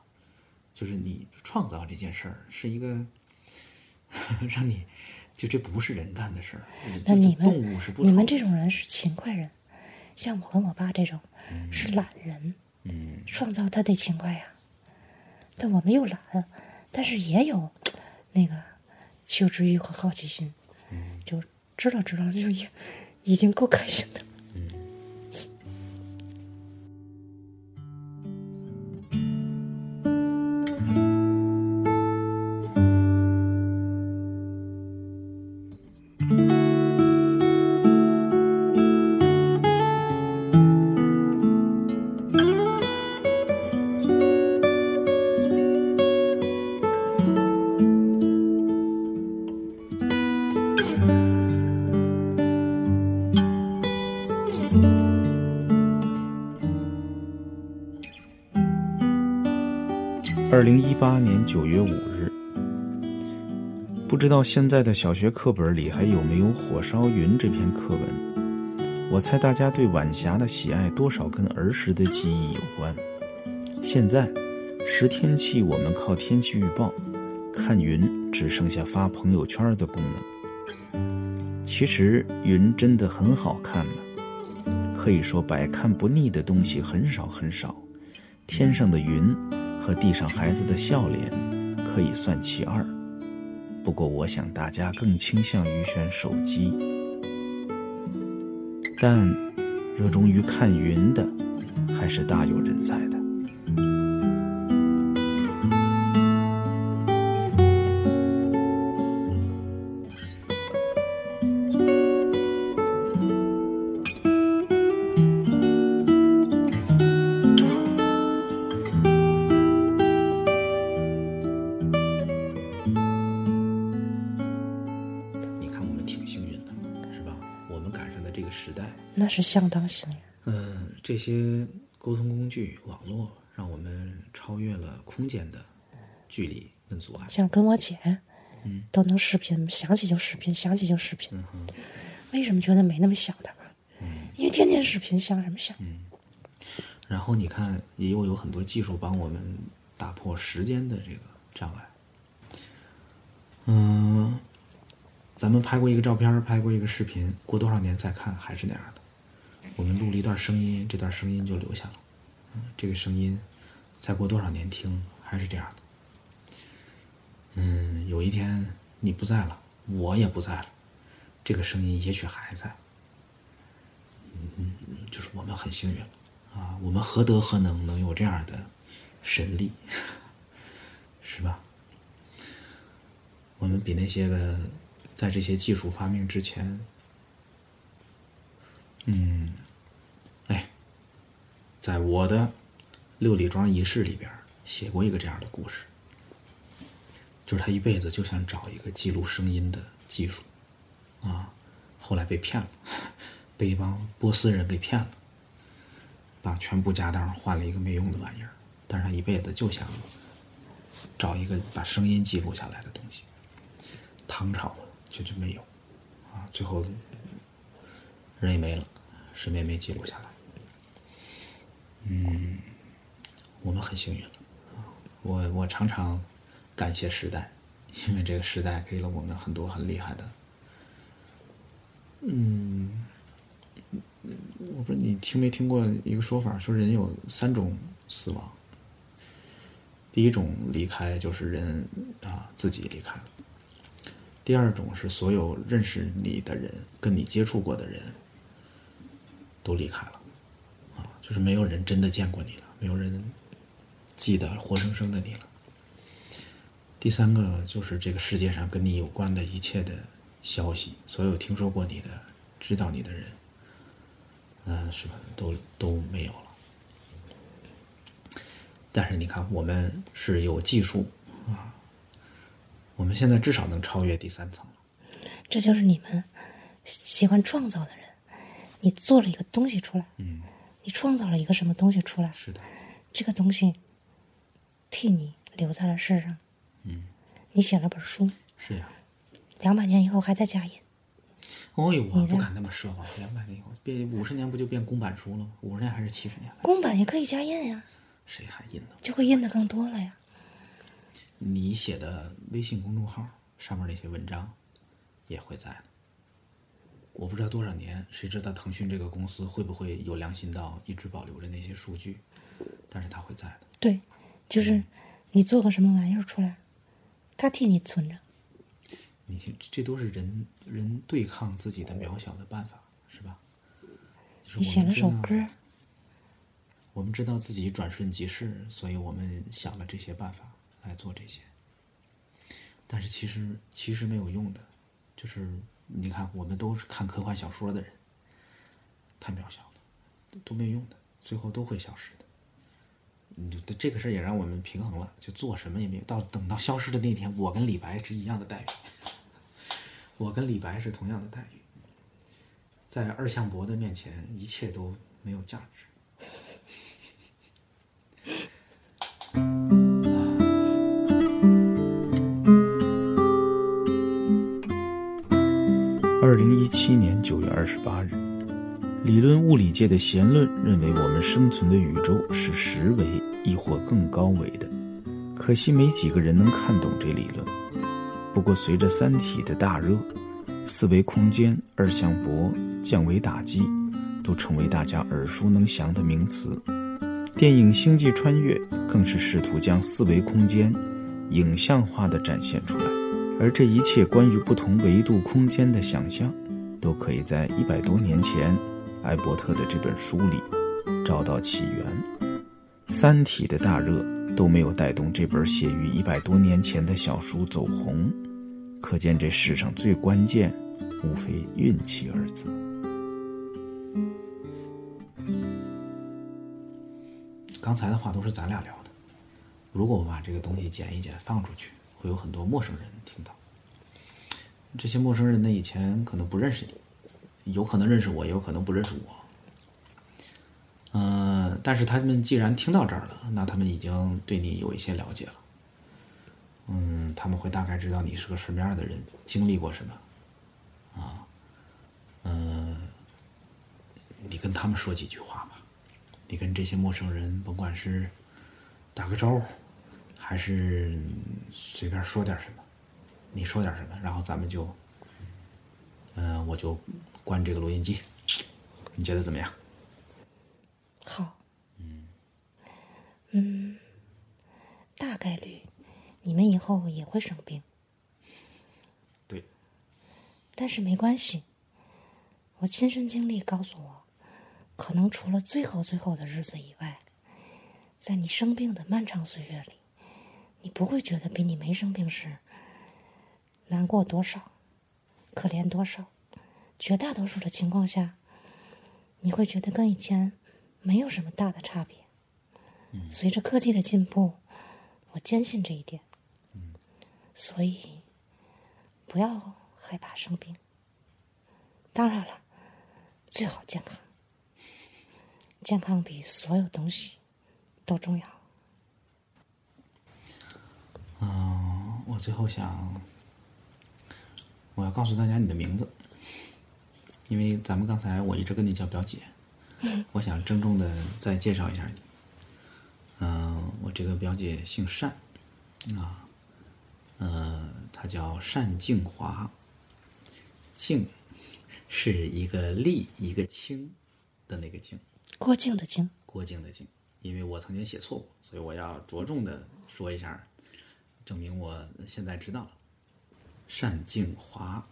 就是你创造这件事儿是一个 让你就这不是人干的事儿，那你们动物是不你们这种人是勤快人，像我跟我爸这种是懒人，嗯创造他得勤快呀。但我没有懒，但是也有那个求知欲和好奇心，嗯就知道知道，就也已经够开心的。八年九月五日，不知道现在的小学课本里还有没有《火烧云》这篇课文。我猜大家对晚霞的喜爱多少跟儿时的记忆有关。现在，识天气我们靠天气预报，看云只剩下发朋友圈的功能。其实云真的很好看呢，可以说百看不腻的东西很少很少。天上的云和地上孩子的笑脸可以算其二。不过，我想大家更倾向于选手机。但热衷于看云的，还是大有人在相当幸运。嗯，这些沟通工具、网络，让我们超越了空间的距离跟阻碍。像跟我姐，都能视频，想起就视频，想起就视频。为什么觉得没那么想他嗯？因为天天视频，想什么想？嗯然后你看，也又有很多技术帮我们打破时间的这个障碍。嗯，咱们拍过一个照片，拍过一个视频，过多少年再看还是那样的。我们录了一段声音，这段声音就留下了。这个声音再过多少年听还是这样的。嗯，有一天你不在了，我也不在了，这个声音也许还在。嗯，就是我们很幸运了。啊，我们何德何能能有这样的神力，是吧？我们比那些个在这些技术发明之前，嗯，在我的六里庄仪式里边写过一个这样的故事，就是他一辈子就想找一个记录声音的技术，啊，后来被骗了，被一帮波斯人给骗了。把全部家当换了一个没用的玩意儿，但是他一辈子就想找一个把声音记录下来的东西。唐朝，就就没有，啊，最后人也没了，什么也没记录下来。嗯，我们很幸运了，我我常常感谢时代，因为这个时代给了我们很多很厉害的，嗯。我说你听没听过一个说法，说人有三种死亡。第一种离开就是人啊自己离开了。第二种是所有认识你的人、跟你接触过的人都离开了，就是没有人真的见过你了，没有人记得活生生的你了。第三个就是这个世界上跟你有关的一切的消息，所有听说过你的、知道你的人。嗯，是吧？都都没有了。但是你看，我们是有技术啊，我们现在至少能超越第三层了。这就是你们喜欢创造的人，你做了一个东西出来，嗯，你创造了一个什么东西出来？是的，这个东西替你留在了世上，嗯，你写了本书，是呀。两百年以后还在加印。哦呦，我不敢那么奢望，两百年以后变五十年不就变公版书了吗？五十年还是七十年？公版也可以加印呀，谁还印呢？就会印的更多了呀。你写的微信公众号上面那些文章也会在的。我不知道多少年，谁知道腾讯这个公司会不会有良心到一直保留着那些数据？但是它会在的。对，就是你做个什么玩意儿出来，他替你存着。你听，这都是人人对抗自己的渺小的办法，是吧？就是你写了首歌，我们知道自己转瞬即逝，所以我们想了这些办法来做这些。但是其实其实没有用的，就是你看，我们都是看科幻小说的人，太渺小了，都没用的，最后都会消失的。嗯，这个事儿也让我们平衡了，就做什么也没有。到等到消失的那天，我跟李白是一样的待遇，我跟李白是同样的待遇，在二向箔的面前，一切都没有价值。一七年九月二十八日，理论物理界的弦论认为我们生存的宇宙是十维亦或更高维的，可惜没几个人能看懂这理论。不过，随着《三体》的大热，四维空间、二向箔、降维打击，都成为大家耳熟能详的名词。电影《星际穿越》更是试图将四维空间影像化的展现出来，而这一切关于不同维度空间的想象，都可以在一百多年前艾伯特的这本书里找到起源。《三体》的大热都没有带动这本写于一百多年前的小书走红。可见，这世上最关键，无非运气二字。刚才的话都是咱俩聊的，如果我把这个东西剪一剪放出去，会有很多陌生人听到。这些陌生人呢，以前可能不认识你，有可能认识我，也有可能不认识我。嗯，但是他们既然听到这儿了，那他们已经对你有一些了解了。嗯，他们会大概知道你是个什么样的人，经历过什么，啊，嗯，你跟他们说几句话吧，你跟这些陌生人，甭管是打个招呼，还是随便说点什么，你说点什么，然后咱们就，嗯，我就关这个录音机，你觉得怎么样？好，嗯，嗯，大概率。你们以后也会生病，对。但是没关系，我亲身经历告诉我，可能除了最后最后的日子以外，在你生病的漫长岁月里，你不会觉得比你没生病时难过多少，可怜多少。绝大多数的情况下，你会觉得跟以前没有什么大的差别。随着科技的进步，我坚信这一点。所以，不要害怕生病。当然了，最好健康。健康比所有东西都重要。嗯，我最后想，我要告诉大家你的名字，因为咱们刚才我一直跟你叫表姐，我想郑重的再介绍一下你。嗯，我这个表姐姓单，啊。呃，她叫单静华。静是一个立一个清的那个静，郭靖的靖，郭靖的靖。因为我曾经写错过，所以我要着重的说一下，证明我现在知道了。单静华，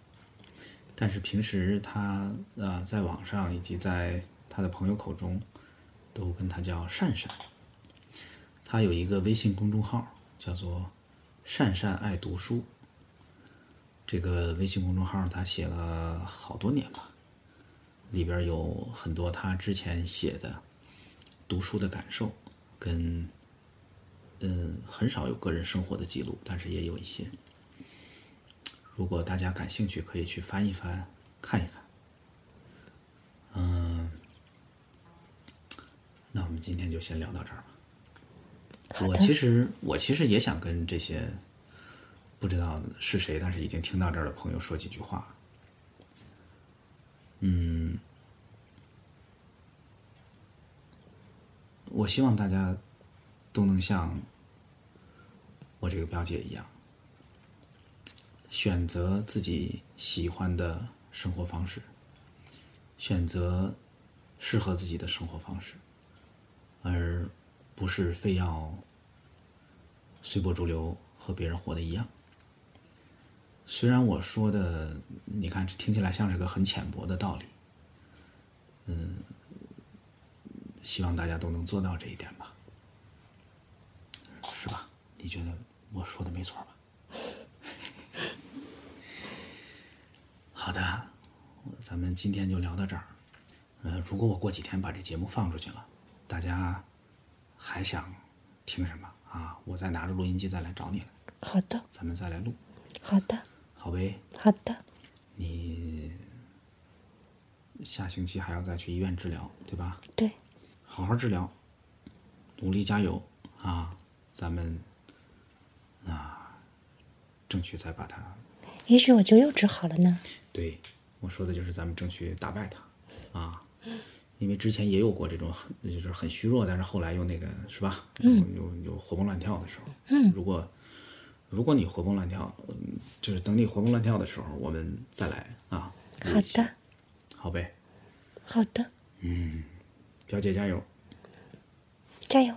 但是平时他呃在网上以及在他的朋友口中，都跟他叫善善。他有一个微信公众号，叫做。善善爱读书，这个微信公众号他写了好多年吧，里边有很多他之前写的读书的感受，跟嗯很少有个人生活的记录，但是也有一些。如果大家感兴趣，可以去翻一翻，看一看。嗯，那我们今天就先聊到这儿吧。我其实我其实也想跟这些不知道是谁，但是已经听到这儿的朋友说几句话。嗯，我希望大家都能像我这个表姐一样，选择自己喜欢的生活方式，选择适合自己的生活方式，而。不是非要随波逐流和别人活的一样。虽然我说的，你看这听起来像是个很浅薄的道理，嗯，希望大家都能做到这一点吧，是吧？你觉得我说的没错吧？好的，咱们今天就聊到这儿。呃，如果我过几天把这节目放出去了，大家。还想听什么啊？我再拿着录音机再来找你了。好的，咱们再来录。好的，好呗。好的。你下星期还要再去医院治疗，对吧？对。好好治疗，努力加油啊！咱们啊，争取再把它。也许我就又治好了呢。对，我说的就是咱们争取打败他啊。因为之前也有过这种很就是很虚弱，但是后来又那个是吧？嗯。有有活蹦乱跳的时候。嗯。如果如果你活蹦乱跳，嗯，就是等你活蹦乱跳的时候，我们再来啊。好的，好呗，好的，嗯表姐加油。加油。